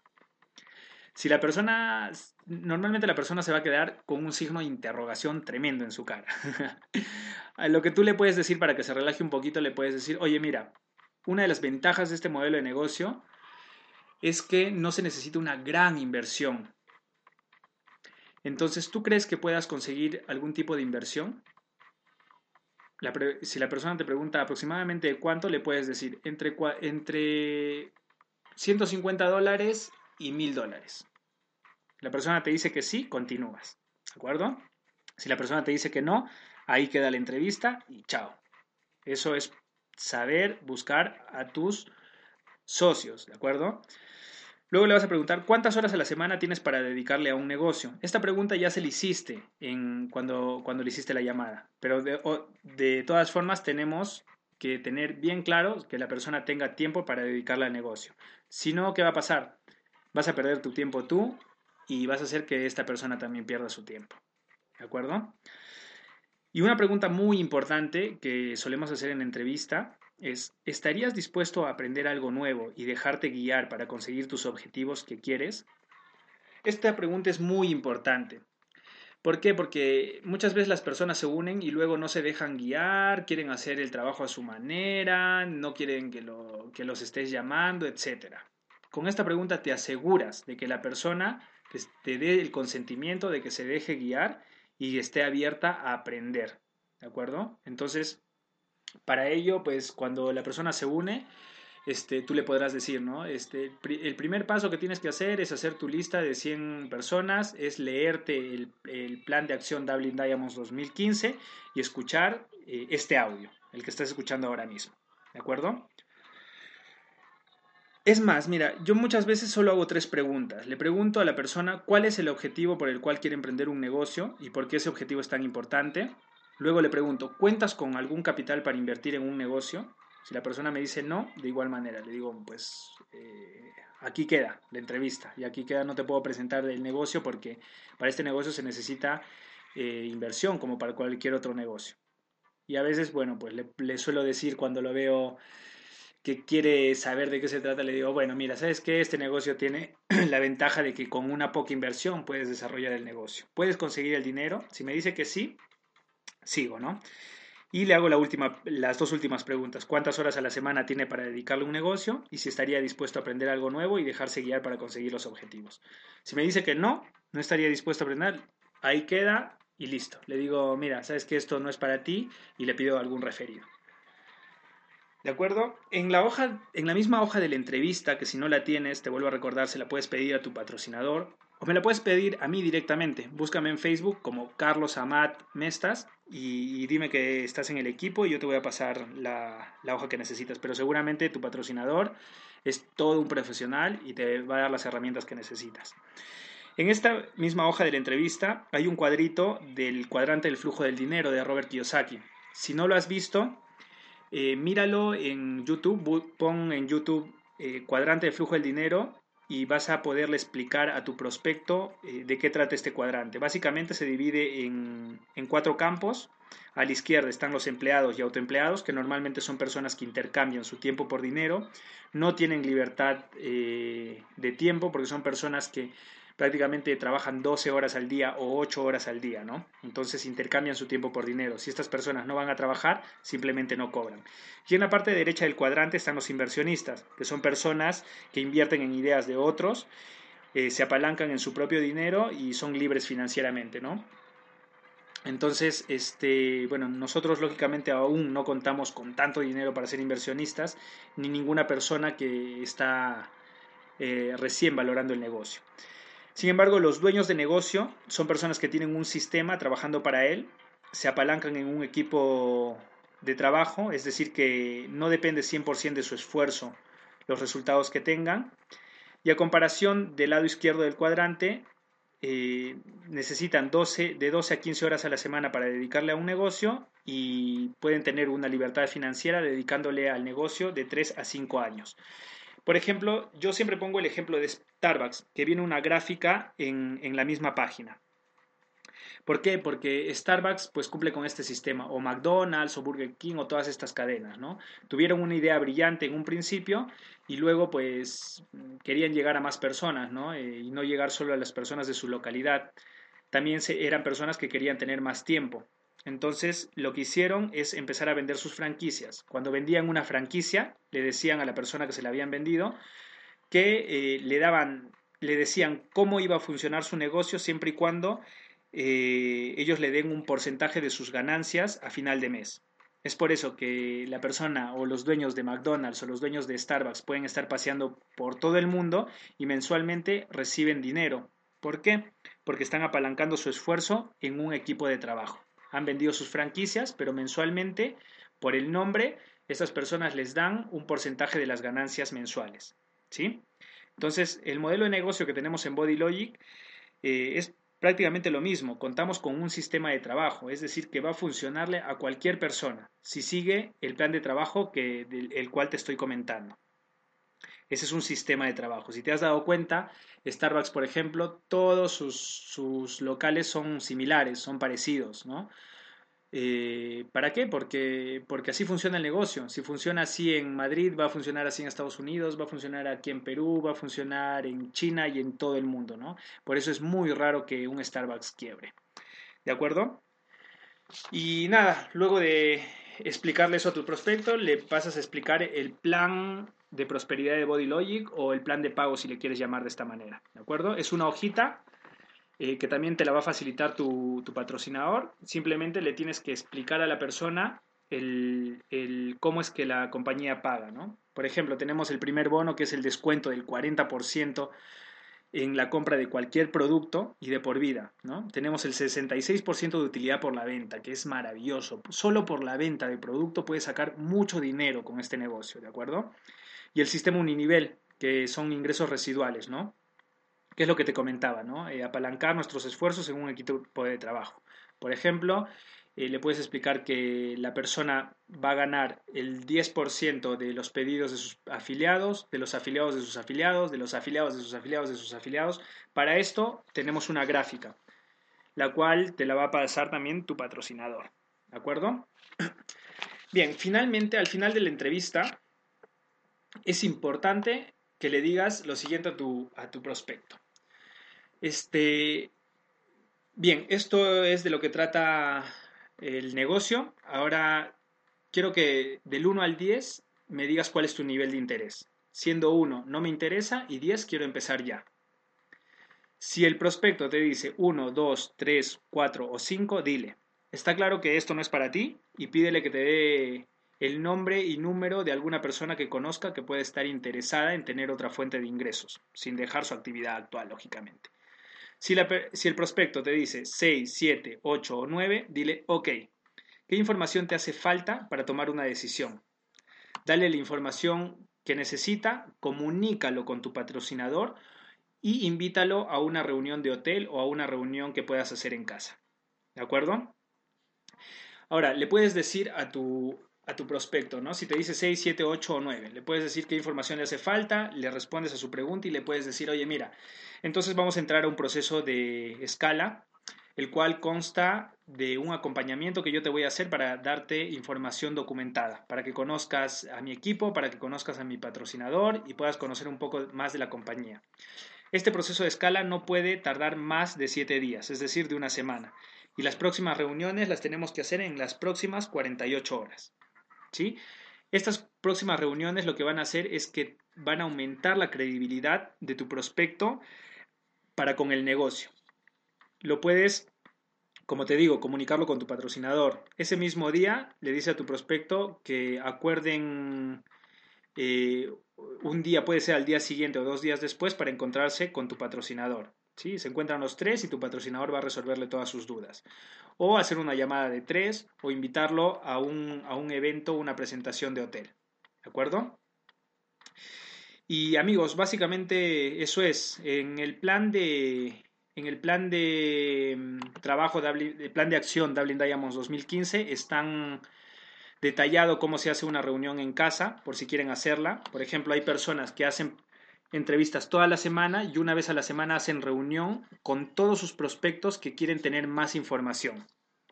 Si la persona, normalmente la persona se va a quedar con un signo de interrogación tremendo en su cara. lo que tú le puedes decir para que se relaje un poquito, le puedes decir, oye, mira, una de las ventajas de este modelo de negocio es que no se necesita una gran inversión. Entonces, ¿tú crees que puedas conseguir algún tipo de inversión? si la persona te pregunta aproximadamente cuánto, le puedes decir entre, entre 150 dólares y mil dólares. La persona te dice que sí, continúas. ¿De acuerdo? Si la persona te dice que no, ahí queda la entrevista y chao. Eso es saber buscar a tus socios, ¿de acuerdo? Luego le vas a preguntar cuántas horas a la semana tienes para dedicarle a un negocio. Esta pregunta ya se le hiciste en, cuando, cuando le hiciste la llamada, pero de, de todas formas tenemos que tener bien claro que la persona tenga tiempo para dedicarle al negocio. Si no, ¿qué va a pasar? vas a perder tu tiempo tú y vas a hacer que esta persona también pierda su tiempo. ¿De acuerdo? Y una pregunta muy importante que solemos hacer en entrevista es, ¿estarías dispuesto a aprender algo nuevo y dejarte guiar para conseguir tus objetivos que quieres? Esta pregunta es muy importante. ¿Por qué? Porque muchas veces las personas se unen y luego no se dejan guiar, quieren hacer el trabajo a su manera, no quieren que, lo, que los estés llamando, etcétera. Con esta pregunta te aseguras de que la persona te dé el consentimiento de que se deje guiar y esté abierta a aprender. ¿De acuerdo? Entonces, para ello, pues cuando la persona se une, este, tú le podrás decir, ¿no? Este, el primer paso que tienes que hacer es hacer tu lista de 100 personas, es leerte el, plan de acción Dublin Diamonds 2015 y escuchar eh, este audio, el que estás escuchando ahora mismo. ¿De acuerdo? Es más, mira, yo muchas veces solo hago tres preguntas. Le pregunto a la persona cuál es el objetivo por el cual quiere emprender un negocio y por qué ese objetivo es tan importante. Luego le pregunto, ¿cuentas con algún capital para invertir en un negocio? Si la persona me dice no, de igual manera, le digo, pues eh, aquí queda la entrevista y aquí queda, no te puedo presentar el negocio porque para este negocio se necesita eh, inversión como para cualquier otro negocio. Y a veces, bueno, pues le suelo decir cuando lo veo que quiere saber de qué se trata, le digo, bueno, mira, ¿sabes qué? Este negocio tiene la ventaja de que con una poca inversión puedes desarrollar el negocio. Puedes conseguir el dinero. Si me dice que sí, sigo, ¿no? Y le hago las dos últimas preguntas. ¿Cuántas horas a la semana tiene para dedicarle un negocio? Y si estaría dispuesto a aprender algo nuevo y dejarse guiar para conseguir los objetivos. Si me dice que no, no estaría dispuesto a aprender, ahí queda y listo. Le digo, mira, sabes que esto no es para ti y le pido algún referido. ¿De acuerdo? En la hoja, en la misma hoja de la entrevista, que si no la tienes, te vuelvo a recordar, se la puedes pedir a tu patrocinador o me la puedes pedir a mí directamente. Búscame en Facebook como Carlos Amat Mestas y, dime que estás en el equipo y yo te voy a pasar la, hoja que necesitas. Pero seguramente tu patrocinador es todo un profesional y te va a dar las herramientas que necesitas. En esta misma hoja de la entrevista hay un cuadrito del cuadrante del flujo del dinero de Robert Kiyosaki. Si no lo has visto, eh, míralo en YouTube, pon en YouTube eh, cuadrante de flujo del dinero y vas a poderle explicar a tu prospecto eh, de qué trata este cuadrante. Básicamente se divide en, cuatro campos. A la izquierda están los empleados y autoempleados, que normalmente son personas que intercambian su tiempo por dinero, no tienen libertad eh, de tiempo porque son personas que prácticamente trabajan 12 horas al día o 8 horas al día, ¿no? Entonces intercambian su tiempo por dinero. Si estas personas no van a trabajar, simplemente no cobran. Y en la parte derecha del cuadrante están los inversionistas, que son personas que invierten en ideas de otros, eh, se apalancan en su propio dinero y son libres financieramente, ¿no? Entonces, este, bueno, nosotros lógicamente aún no contamos con tanto dinero para ser inversionistas, ni ninguna persona que está eh, recién valorando el negocio. Sin embargo, los dueños de negocio son personas que tienen un sistema trabajando para él, se apalancan en un equipo de trabajo, es decir, que no depende 100% de su esfuerzo los resultados que tengan. Y a comparación del lado izquierdo del cuadrante, eh, necesitan 12, de 12 a 15 horas a la semana para dedicarle a un negocio y pueden tener una libertad financiera dedicándole al negocio de 3 a 5 años. Por ejemplo, yo siempre pongo el ejemplo de Starbucks, que viene una gráfica en, la misma página. ¿Por qué? Porque Starbucks pues cumple con este sistema, o McDonald's, o Burger King, o todas estas cadenas, ¿no? Tuvieron una idea brillante en un principio y luego pues querían llegar a más personas, ¿no? Eh, y no llegar solo a las personas de su localidad. También eran personas que querían tener más tiempo. Entonces, lo que hicieron es empezar a vender sus franquicias. Cuando vendían una franquicia, le decían a la persona que se la habían vendido que eh, le daban, le decían cómo iba a funcionar su negocio siempre y cuando eh, ellos le den un porcentaje de sus ganancias a final de mes. Es por eso que la persona o los dueños de McDonald's o los dueños de Starbucks pueden estar paseando por todo el mundo y mensualmente reciben dinero. ¿Por qué? Porque están apalancando su esfuerzo en un equipo de trabajo han vendido sus franquicias, pero mensualmente, por el nombre, estas personas les dan un porcentaje de las ganancias mensuales. ¿sí? Entonces, el modelo de negocio que tenemos en BodyLogic eh, es prácticamente lo mismo. Contamos con un sistema de trabajo, es decir, que va a funcionarle a cualquier persona si sigue el plan de trabajo que, del el cual te estoy comentando. Ese es un sistema de trabajo. Si te has dado cuenta, Starbucks, por ejemplo, todos sus, locales son similares, son parecidos, ¿no? Eh, ¿Para qué? Porque, porque así funciona el negocio. Si funciona así en Madrid, va a funcionar así en Estados Unidos, va a funcionar aquí en Perú, va a funcionar en China y en todo el mundo, ¿no? Por eso es muy raro que un Starbucks quiebre. ¿De acuerdo? Y nada, luego de explicarle eso a tu prospecto, le pasas a explicar el plan de prosperidad de Body Logic o el plan de pago si le quieres llamar de esta manera. ¿De acuerdo? Es una hojita eh, que también te la va a facilitar tu, patrocinador. Simplemente le tienes que explicar a la persona el, cómo es que la compañía paga. ¿no? Por ejemplo, tenemos el primer bono que es el descuento del 40% en la compra de cualquier producto y de por vida. ¿no? Tenemos el 66% de utilidad por la venta, que es maravilloso. Solo por la venta de producto puedes sacar mucho dinero con este negocio, ¿de acuerdo? Y el sistema uninivel, que son ingresos residuales, ¿no? Que es lo que te comentaba, ¿no? Eh, apalancar nuestros esfuerzos en un equipo de trabajo. Por ejemplo, eh, le puedes explicar que la persona va a ganar el 10% de los pedidos de sus afiliados, de los afiliados de sus afiliados, de los afiliados de sus afiliados de sus afiliados. Para esto tenemos una gráfica, la cual te la va a pasar también tu patrocinador. ¿De acuerdo? Bien, finalmente, al final de la entrevista, es importante que le digas lo siguiente a tu, a tu prospecto. Este, bien, esto es de lo que trata el negocio. Ahora quiero que del 1 al 10 me digas cuál es tu nivel de interés. Siendo 1 no me interesa y 10 quiero empezar ya. Si el prospecto te dice 1, 2, 3, 4 o 5, dile, está claro que esto no es para ti y pídele que te dé el nombre y número de alguna persona que conozca que puede estar interesada en tener otra fuente de ingresos, sin dejar su actividad actual, lógicamente. Si, el prospecto te dice 6, 7, 8 o 9, dile, ok, ¿qué información te hace falta para tomar una decisión? Dale la información que necesita, comunícalo con tu patrocinador y invítalo a una reunión de hotel o a una reunión que puedas hacer en casa. ¿De acuerdo? Ahora, le puedes decir a tu, a tu prospecto, ¿no? Si te dice 6, 7, 8 o 9, le puedes decir qué información le hace falta, le respondes a su pregunta y le puedes decir, oye, mira, entonces vamos a entrar a un proceso de escala, el cual consta de un acompañamiento que yo te voy a hacer para darte información documentada, para que conozcas a mi equipo, para que conozcas a mi patrocinador y puedas conocer un poco más de la compañía. Este proceso de escala no puede tardar más de 7 días, es decir, de una semana. Y las próximas reuniones las tenemos que hacer en las próximas 48 horas. ¿Sí? Estas próximas reuniones lo que van a hacer es que van a aumentar la credibilidad de tu prospecto para con el negocio. Lo puedes, como te digo, comunicarlo con tu patrocinador. Ese mismo día le dice a tu prospecto que acuerden eh, un día, puede ser al día siguiente o dos días después, para encontrarse con tu patrocinador. ¿Sí? Se encuentran los tres y tu patrocinador va a resolverle todas sus dudas. O hacer una llamada de tres o invitarlo a un, a un evento, una presentación de hotel. ¿De acuerdo? Y amigos, básicamente eso es. En el plan de, en el plan de mm, trabajo, de plan de acción Dublin Diamonds 2015 están detallado cómo se hace una reunión en casa, por si quieren hacerla. Por ejemplo, hay personas que hacen entrevistas toda la semana y una vez a la semana hacen reunión con todos sus prospectos que quieren tener más información.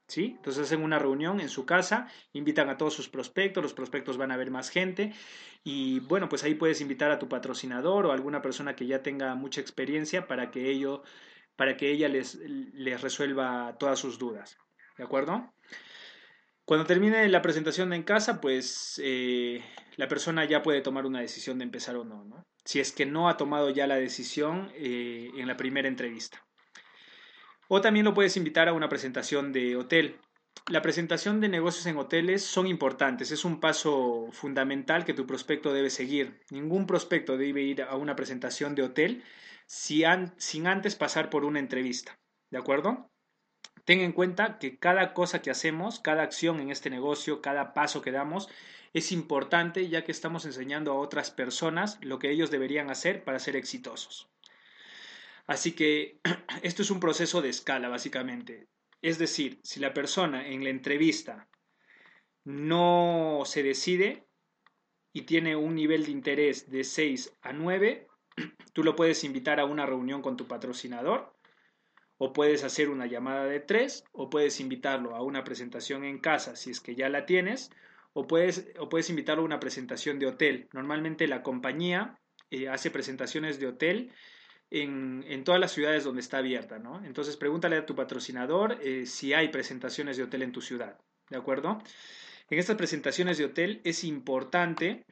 ¿Sí? Entonces hacen una reunión en su casa, invitan a todos sus prospectos, los prospectos van a ver más gente y bueno, pues ahí puedes invitar a tu patrocinador o a alguna persona que ya tenga mucha experiencia para que para que ella les, les resuelva todas sus dudas. ¿De acuerdo? Cuando termine la presentación en casa, pues eh, la persona ya puede tomar una decisión de empezar o no, ¿no? Si es que no ha tomado ya la decisión eh, en la primera entrevista. O también lo puedes invitar a una presentación de hotel. La presentación de negocios en hoteles son importantes, es un paso fundamental que tu prospecto debe seguir. Ningún prospecto debe ir a una presentación de hotel sin antes pasar por una entrevista. ¿De acuerdo? Ten en cuenta que cada cosa que hacemos, cada acción en este negocio, cada paso que damos, es importante ya que estamos enseñando a otras personas lo que ellos deberían hacer para ser exitosos. Así que esto es un proceso de escala, básicamente. Es decir, si la persona en la entrevista no se decide y tiene un nivel de interés de 6 a 9, tú lo puedes invitar a una reunión con tu patrocinador o puedes hacer una llamada de tres, o puedes invitarlo a una presentación en casa si es que ya la tienes, o puedes, o puedes invitarlo a una presentación de hotel. Normalmente la compañía eh, hace presentaciones de hotel en, en, todas las ciudades donde está abierta, ¿no? Entonces pregúntale a tu patrocinador eh, si hay presentaciones de hotel en tu ciudad, ¿de acuerdo? En estas presentaciones de hotel es importante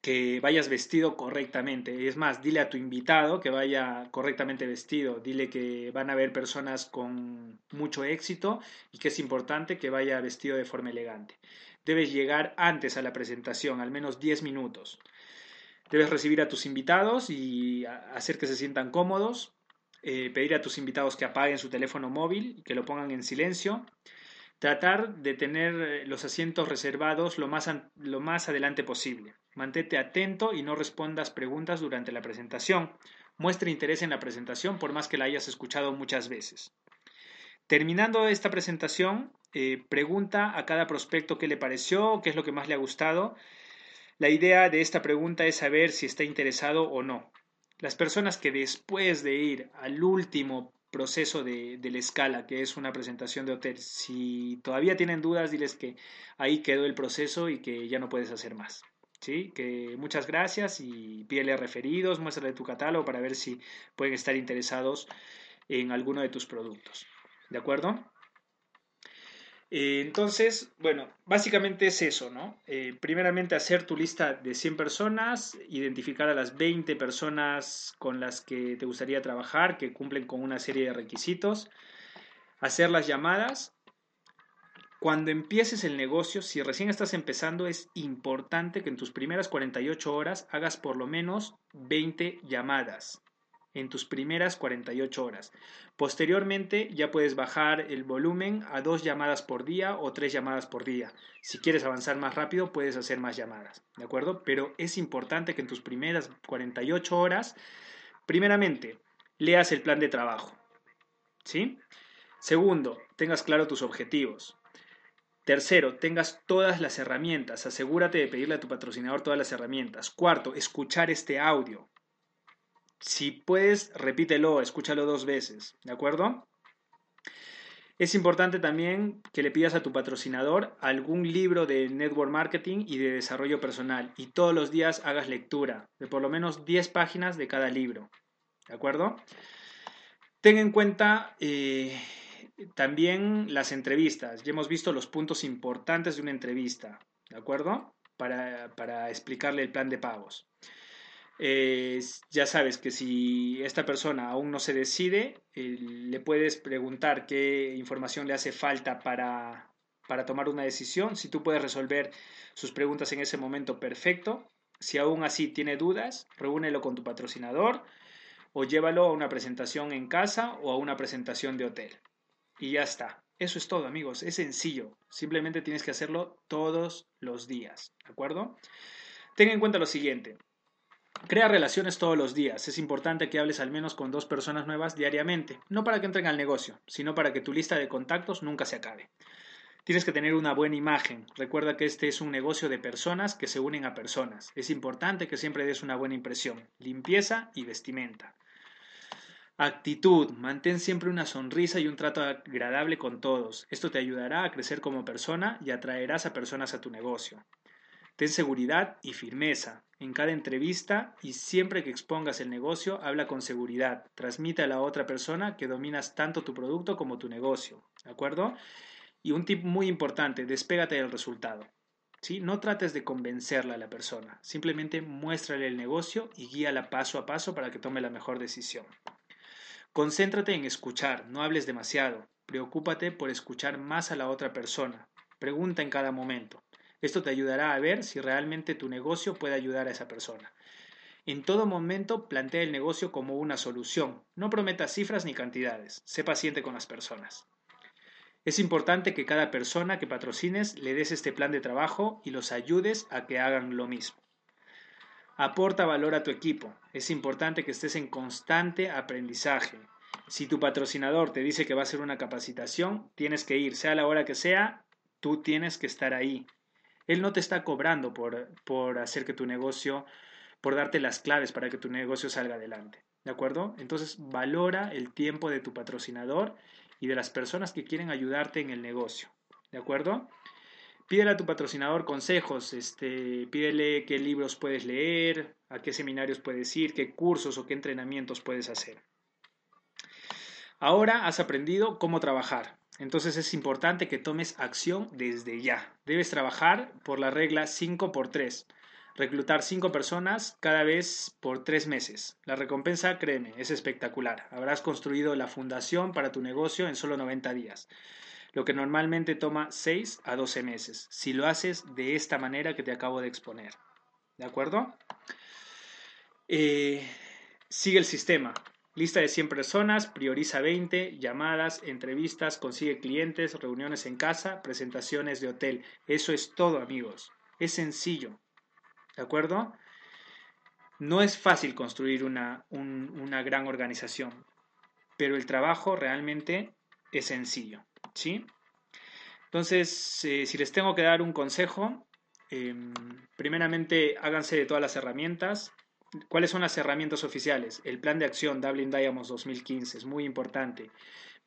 que vayas vestido correctamente. Es más, dile a tu invitado que vaya correctamente vestido. Dile que van a haber personas con mucho éxito y que es importante que vaya vestido de forma elegante. Debes llegar antes a la presentación, al menos 10 minutos. Debes recibir a tus invitados y hacer que se sientan cómodos. Eh, pedir a tus invitados que apaguen su teléfono móvil y que lo pongan en silencio. Tratar de tener eh, los asientos reservados lo más, lo más adelante posible. Mantente atento y no respondas preguntas durante la presentación. Muestra interés en la presentación por más que la hayas escuchado muchas veces. Terminando esta presentación, eh, pregunta a cada prospecto qué le pareció, qué es lo que más le ha gustado. La idea de esta pregunta es saber si está interesado o no. Las personas que después de ir al último proceso de, la escala, que es una presentación de hotel. Si todavía tienen dudas, diles que ahí quedó el proceso y que ya no puedes hacer más. ¿Sí? Que muchas gracias y pídele referidos, muéstrale tu catálogo para ver si pueden estar interesados en alguno de tus productos. ¿De acuerdo? Eh, entonces, bueno, básicamente es eso, ¿no? Eh, primeramente hacer tu lista de 100 personas, identificar a las 20 personas con las que te gustaría trabajar, que cumplen con una serie de requisitos, hacer las llamadas. Cuando empieces el negocio, si recién estás empezando, es importante que en tus primeras 48 horas hagas por lo menos 20 llamadas en tus primeras 48 horas. Posteriormente ya puedes bajar el volumen a dos llamadas por día o tres llamadas por día. Si quieres avanzar más rápido, puedes hacer más llamadas, ¿de acuerdo? Pero es importante que en tus primeras 48 horas, primeramente, leas el plan de trabajo, ¿sí? Segundo, tengas claro tus objetivos. Tercero, tengas todas las herramientas. Asegúrate de pedirle a tu patrocinador todas las herramientas. Cuarto, escuchar este audio. Si puedes, repítelo, escúchalo dos veces, ¿de acuerdo? Es importante también que le pidas a tu patrocinador algún libro de network marketing y de desarrollo personal y todos los días hagas lectura de por lo menos 10 páginas de cada libro. ¿De acuerdo? Ten en cuenta eh, también las entrevistas. Ya hemos visto los puntos importantes de una entrevista. ¿De acuerdo? Para, para explicarle el plan de pagos ya sabes que si esta persona aún no se decide, eh, le puedes preguntar qué información le hace falta para, para tomar una decisión. Si tú puedes resolver sus preguntas en ese momento, perfecto. Si aún así tiene dudas, reúnelo con tu patrocinador o llévalo a una presentación en casa o a una presentación de hotel. Y ya está. Eso es todo, amigos. Es sencillo. Simplemente tienes que hacerlo todos los días. ¿De acuerdo? Ten en cuenta lo siguiente. Crea relaciones todos los días. Es importante que hables al menos con dos personas nuevas diariamente, no para que entren al negocio, sino para que tu lista de contactos nunca se acabe. Tienes que tener una buena imagen. Recuerda que este es un negocio de personas que se unen a personas. Es importante que siempre des una buena impresión. Limpieza y vestimenta. Actitud. Mantén siempre una sonrisa y un trato agradable con todos. Esto te ayudará a crecer como persona y atraerás a personas a tu negocio. Ten seguridad y firmeza. En cada entrevista y siempre que expongas el negocio, habla con seguridad. Transmite a la otra persona que dominas tanto tu producto como tu negocio. ¿De acuerdo? Y un tip muy importante, despégate del resultado. ¿Sí? No trates de convencerla a la persona, simplemente muéstrale el negocio y guíala paso a paso para que tome la mejor decisión. Concéntrate en escuchar, no hables demasiado. Preocúpate por escuchar más a la otra persona. Pregunta en cada momento. Esto te ayudará a ver si realmente tu negocio puede ayudar a esa persona. En todo momento plantea el negocio como una solución. No prometas cifras ni cantidades. Sé paciente con las personas. Es importante que cada persona que patrocines le des este plan de trabajo y los ayudes a que hagan lo mismo. Aporta valor a tu equipo. Es importante que estés en constante aprendizaje. Si tu patrocinador te dice que va a hacer una capacitación, tienes que ir, sea la hora que sea, tú tienes que estar ahí. Él no te está cobrando por, por hacer que tu negocio, por darte las claves para que tu negocio salga adelante. ¿De acuerdo? Entonces valora el tiempo de tu patrocinador y de las personas que quieren ayudarte en el negocio. ¿De acuerdo? Pídele a tu patrocinador consejos, este, pídele qué libros puedes leer, a qué seminarios puedes ir, qué cursos o qué entrenamientos puedes hacer. Ahora has aprendido cómo trabajar. Entonces es importante que tomes acción desde ya. Debes trabajar por la regla 5 por 3. Reclutar 5 personas cada vez por 3 meses. La recompensa, créeme, es espectacular. Habrás construido la fundación para tu negocio en solo 90 días, lo que normalmente toma 6 a 12 meses, si lo haces de esta manera que te acabo de exponer. ¿De acuerdo? Eh, sigue el sistema. Lista de 100 personas, prioriza 20, llamadas, entrevistas, consigue clientes, reuniones en casa, presentaciones de hotel. Eso es todo, amigos. Es sencillo. ¿De acuerdo? No es fácil construir una, una gran organización, pero el trabajo realmente es sencillo. ¿Sí? Entonces, eh, si les tengo que dar un consejo, em, primeramente háganse de todas las herramientas, ¿Cuáles son las herramientas oficiales? El plan de acción Dublin Diamonds 2015 es muy importante.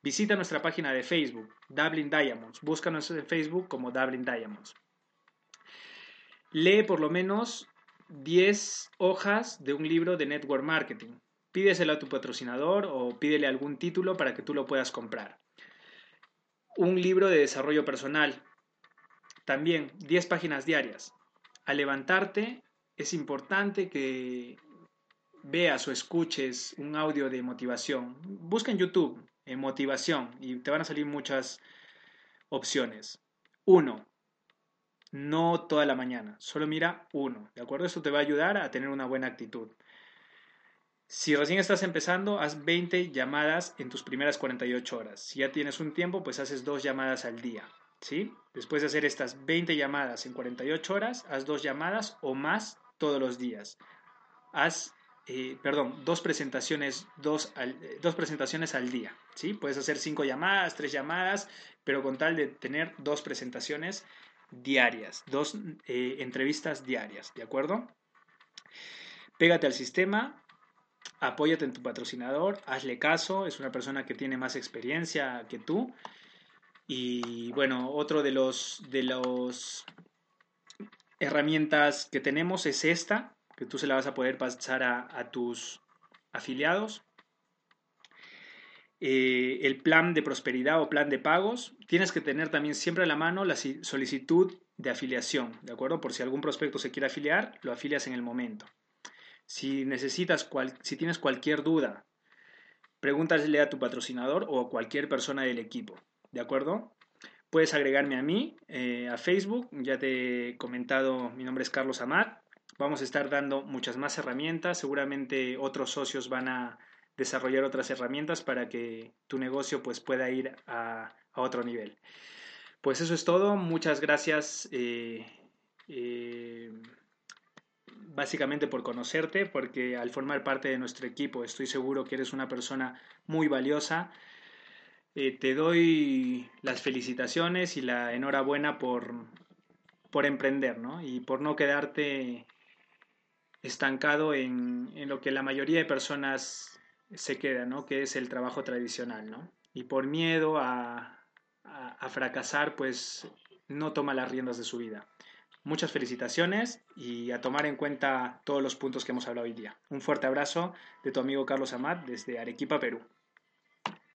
Visita nuestra página de Facebook, Dublin Diamonds. Búscanos en Facebook como Dublin Diamonds. Lee por lo menos 10 hojas de un libro de Network Marketing. Pídeselo a tu patrocinador o pídele algún título para que tú lo puedas comprar. Un libro de desarrollo personal. También 10 páginas diarias. Al levantarte, es importante que veas o escuches un audio de motivación. Busca en YouTube en motivación y te van a salir muchas opciones. Uno, no toda la mañana, solo mira uno, ¿de acuerdo? Esto te va a ayudar a tener una buena actitud. Si recién estás empezando, haz 20 llamadas en tus primeras 48 horas. Si ya tienes un tiempo, pues haces dos llamadas al día. ¿sí? Después de hacer estas 20 llamadas en 48 horas, haz dos llamadas o más todos los días. Haz, eh, perdón, dos presentaciones, dos, eh, dos presentaciones al día. ¿sí? Puedes hacer cinco llamadas, tres llamadas, pero con tal de tener dos presentaciones diarias, dos eh, entrevistas diarias, ¿de acuerdo? Pégate al sistema, apóyate en tu patrocinador, hazle caso, es una persona que tiene más experiencia que tú. Y bueno, otro de los de los herramientas que tenemos es esta, que tú se la vas a poder pasar a, tus afiliados. Eh, el plan de prosperidad o plan de pagos. Tienes que tener también siempre a la mano la solicitud de afiliación, ¿de acuerdo? Por si algún prospecto se quiere afiliar, lo afilias en el momento. Si necesitas, si tienes cualquier duda, pregúntale a tu patrocinador o a cualquier persona del equipo, ¿de acuerdo? Puedes agregarme a mí, eh, a Facebook, ya te he comentado, mi nombre es Carlos Amat. Vamos a estar dando muchas más herramientas, seguramente otros socios van a desarrollar otras herramientas para que tu negocio pues, pueda ir a, otro nivel. Pues eso es todo, muchas gracias. Eh, eh, básicamente por conocerte, porque al formar parte de nuestro equipo estoy seguro que eres una persona muy valiosa. Eh, te doy las felicitaciones y la enhorabuena por, por emprender, ¿no? Y por no quedarte estancado en, en, lo que la mayoría de personas se queda, ¿no? Que es el trabajo tradicional, ¿no? Y por miedo a, a fracasar, pues no toma las riendas de su vida. Muchas felicitaciones y a tomar en cuenta todos los puntos que hemos hablado hoy día. Un fuerte abrazo de tu amigo Carlos Amat desde Arequipa, Perú.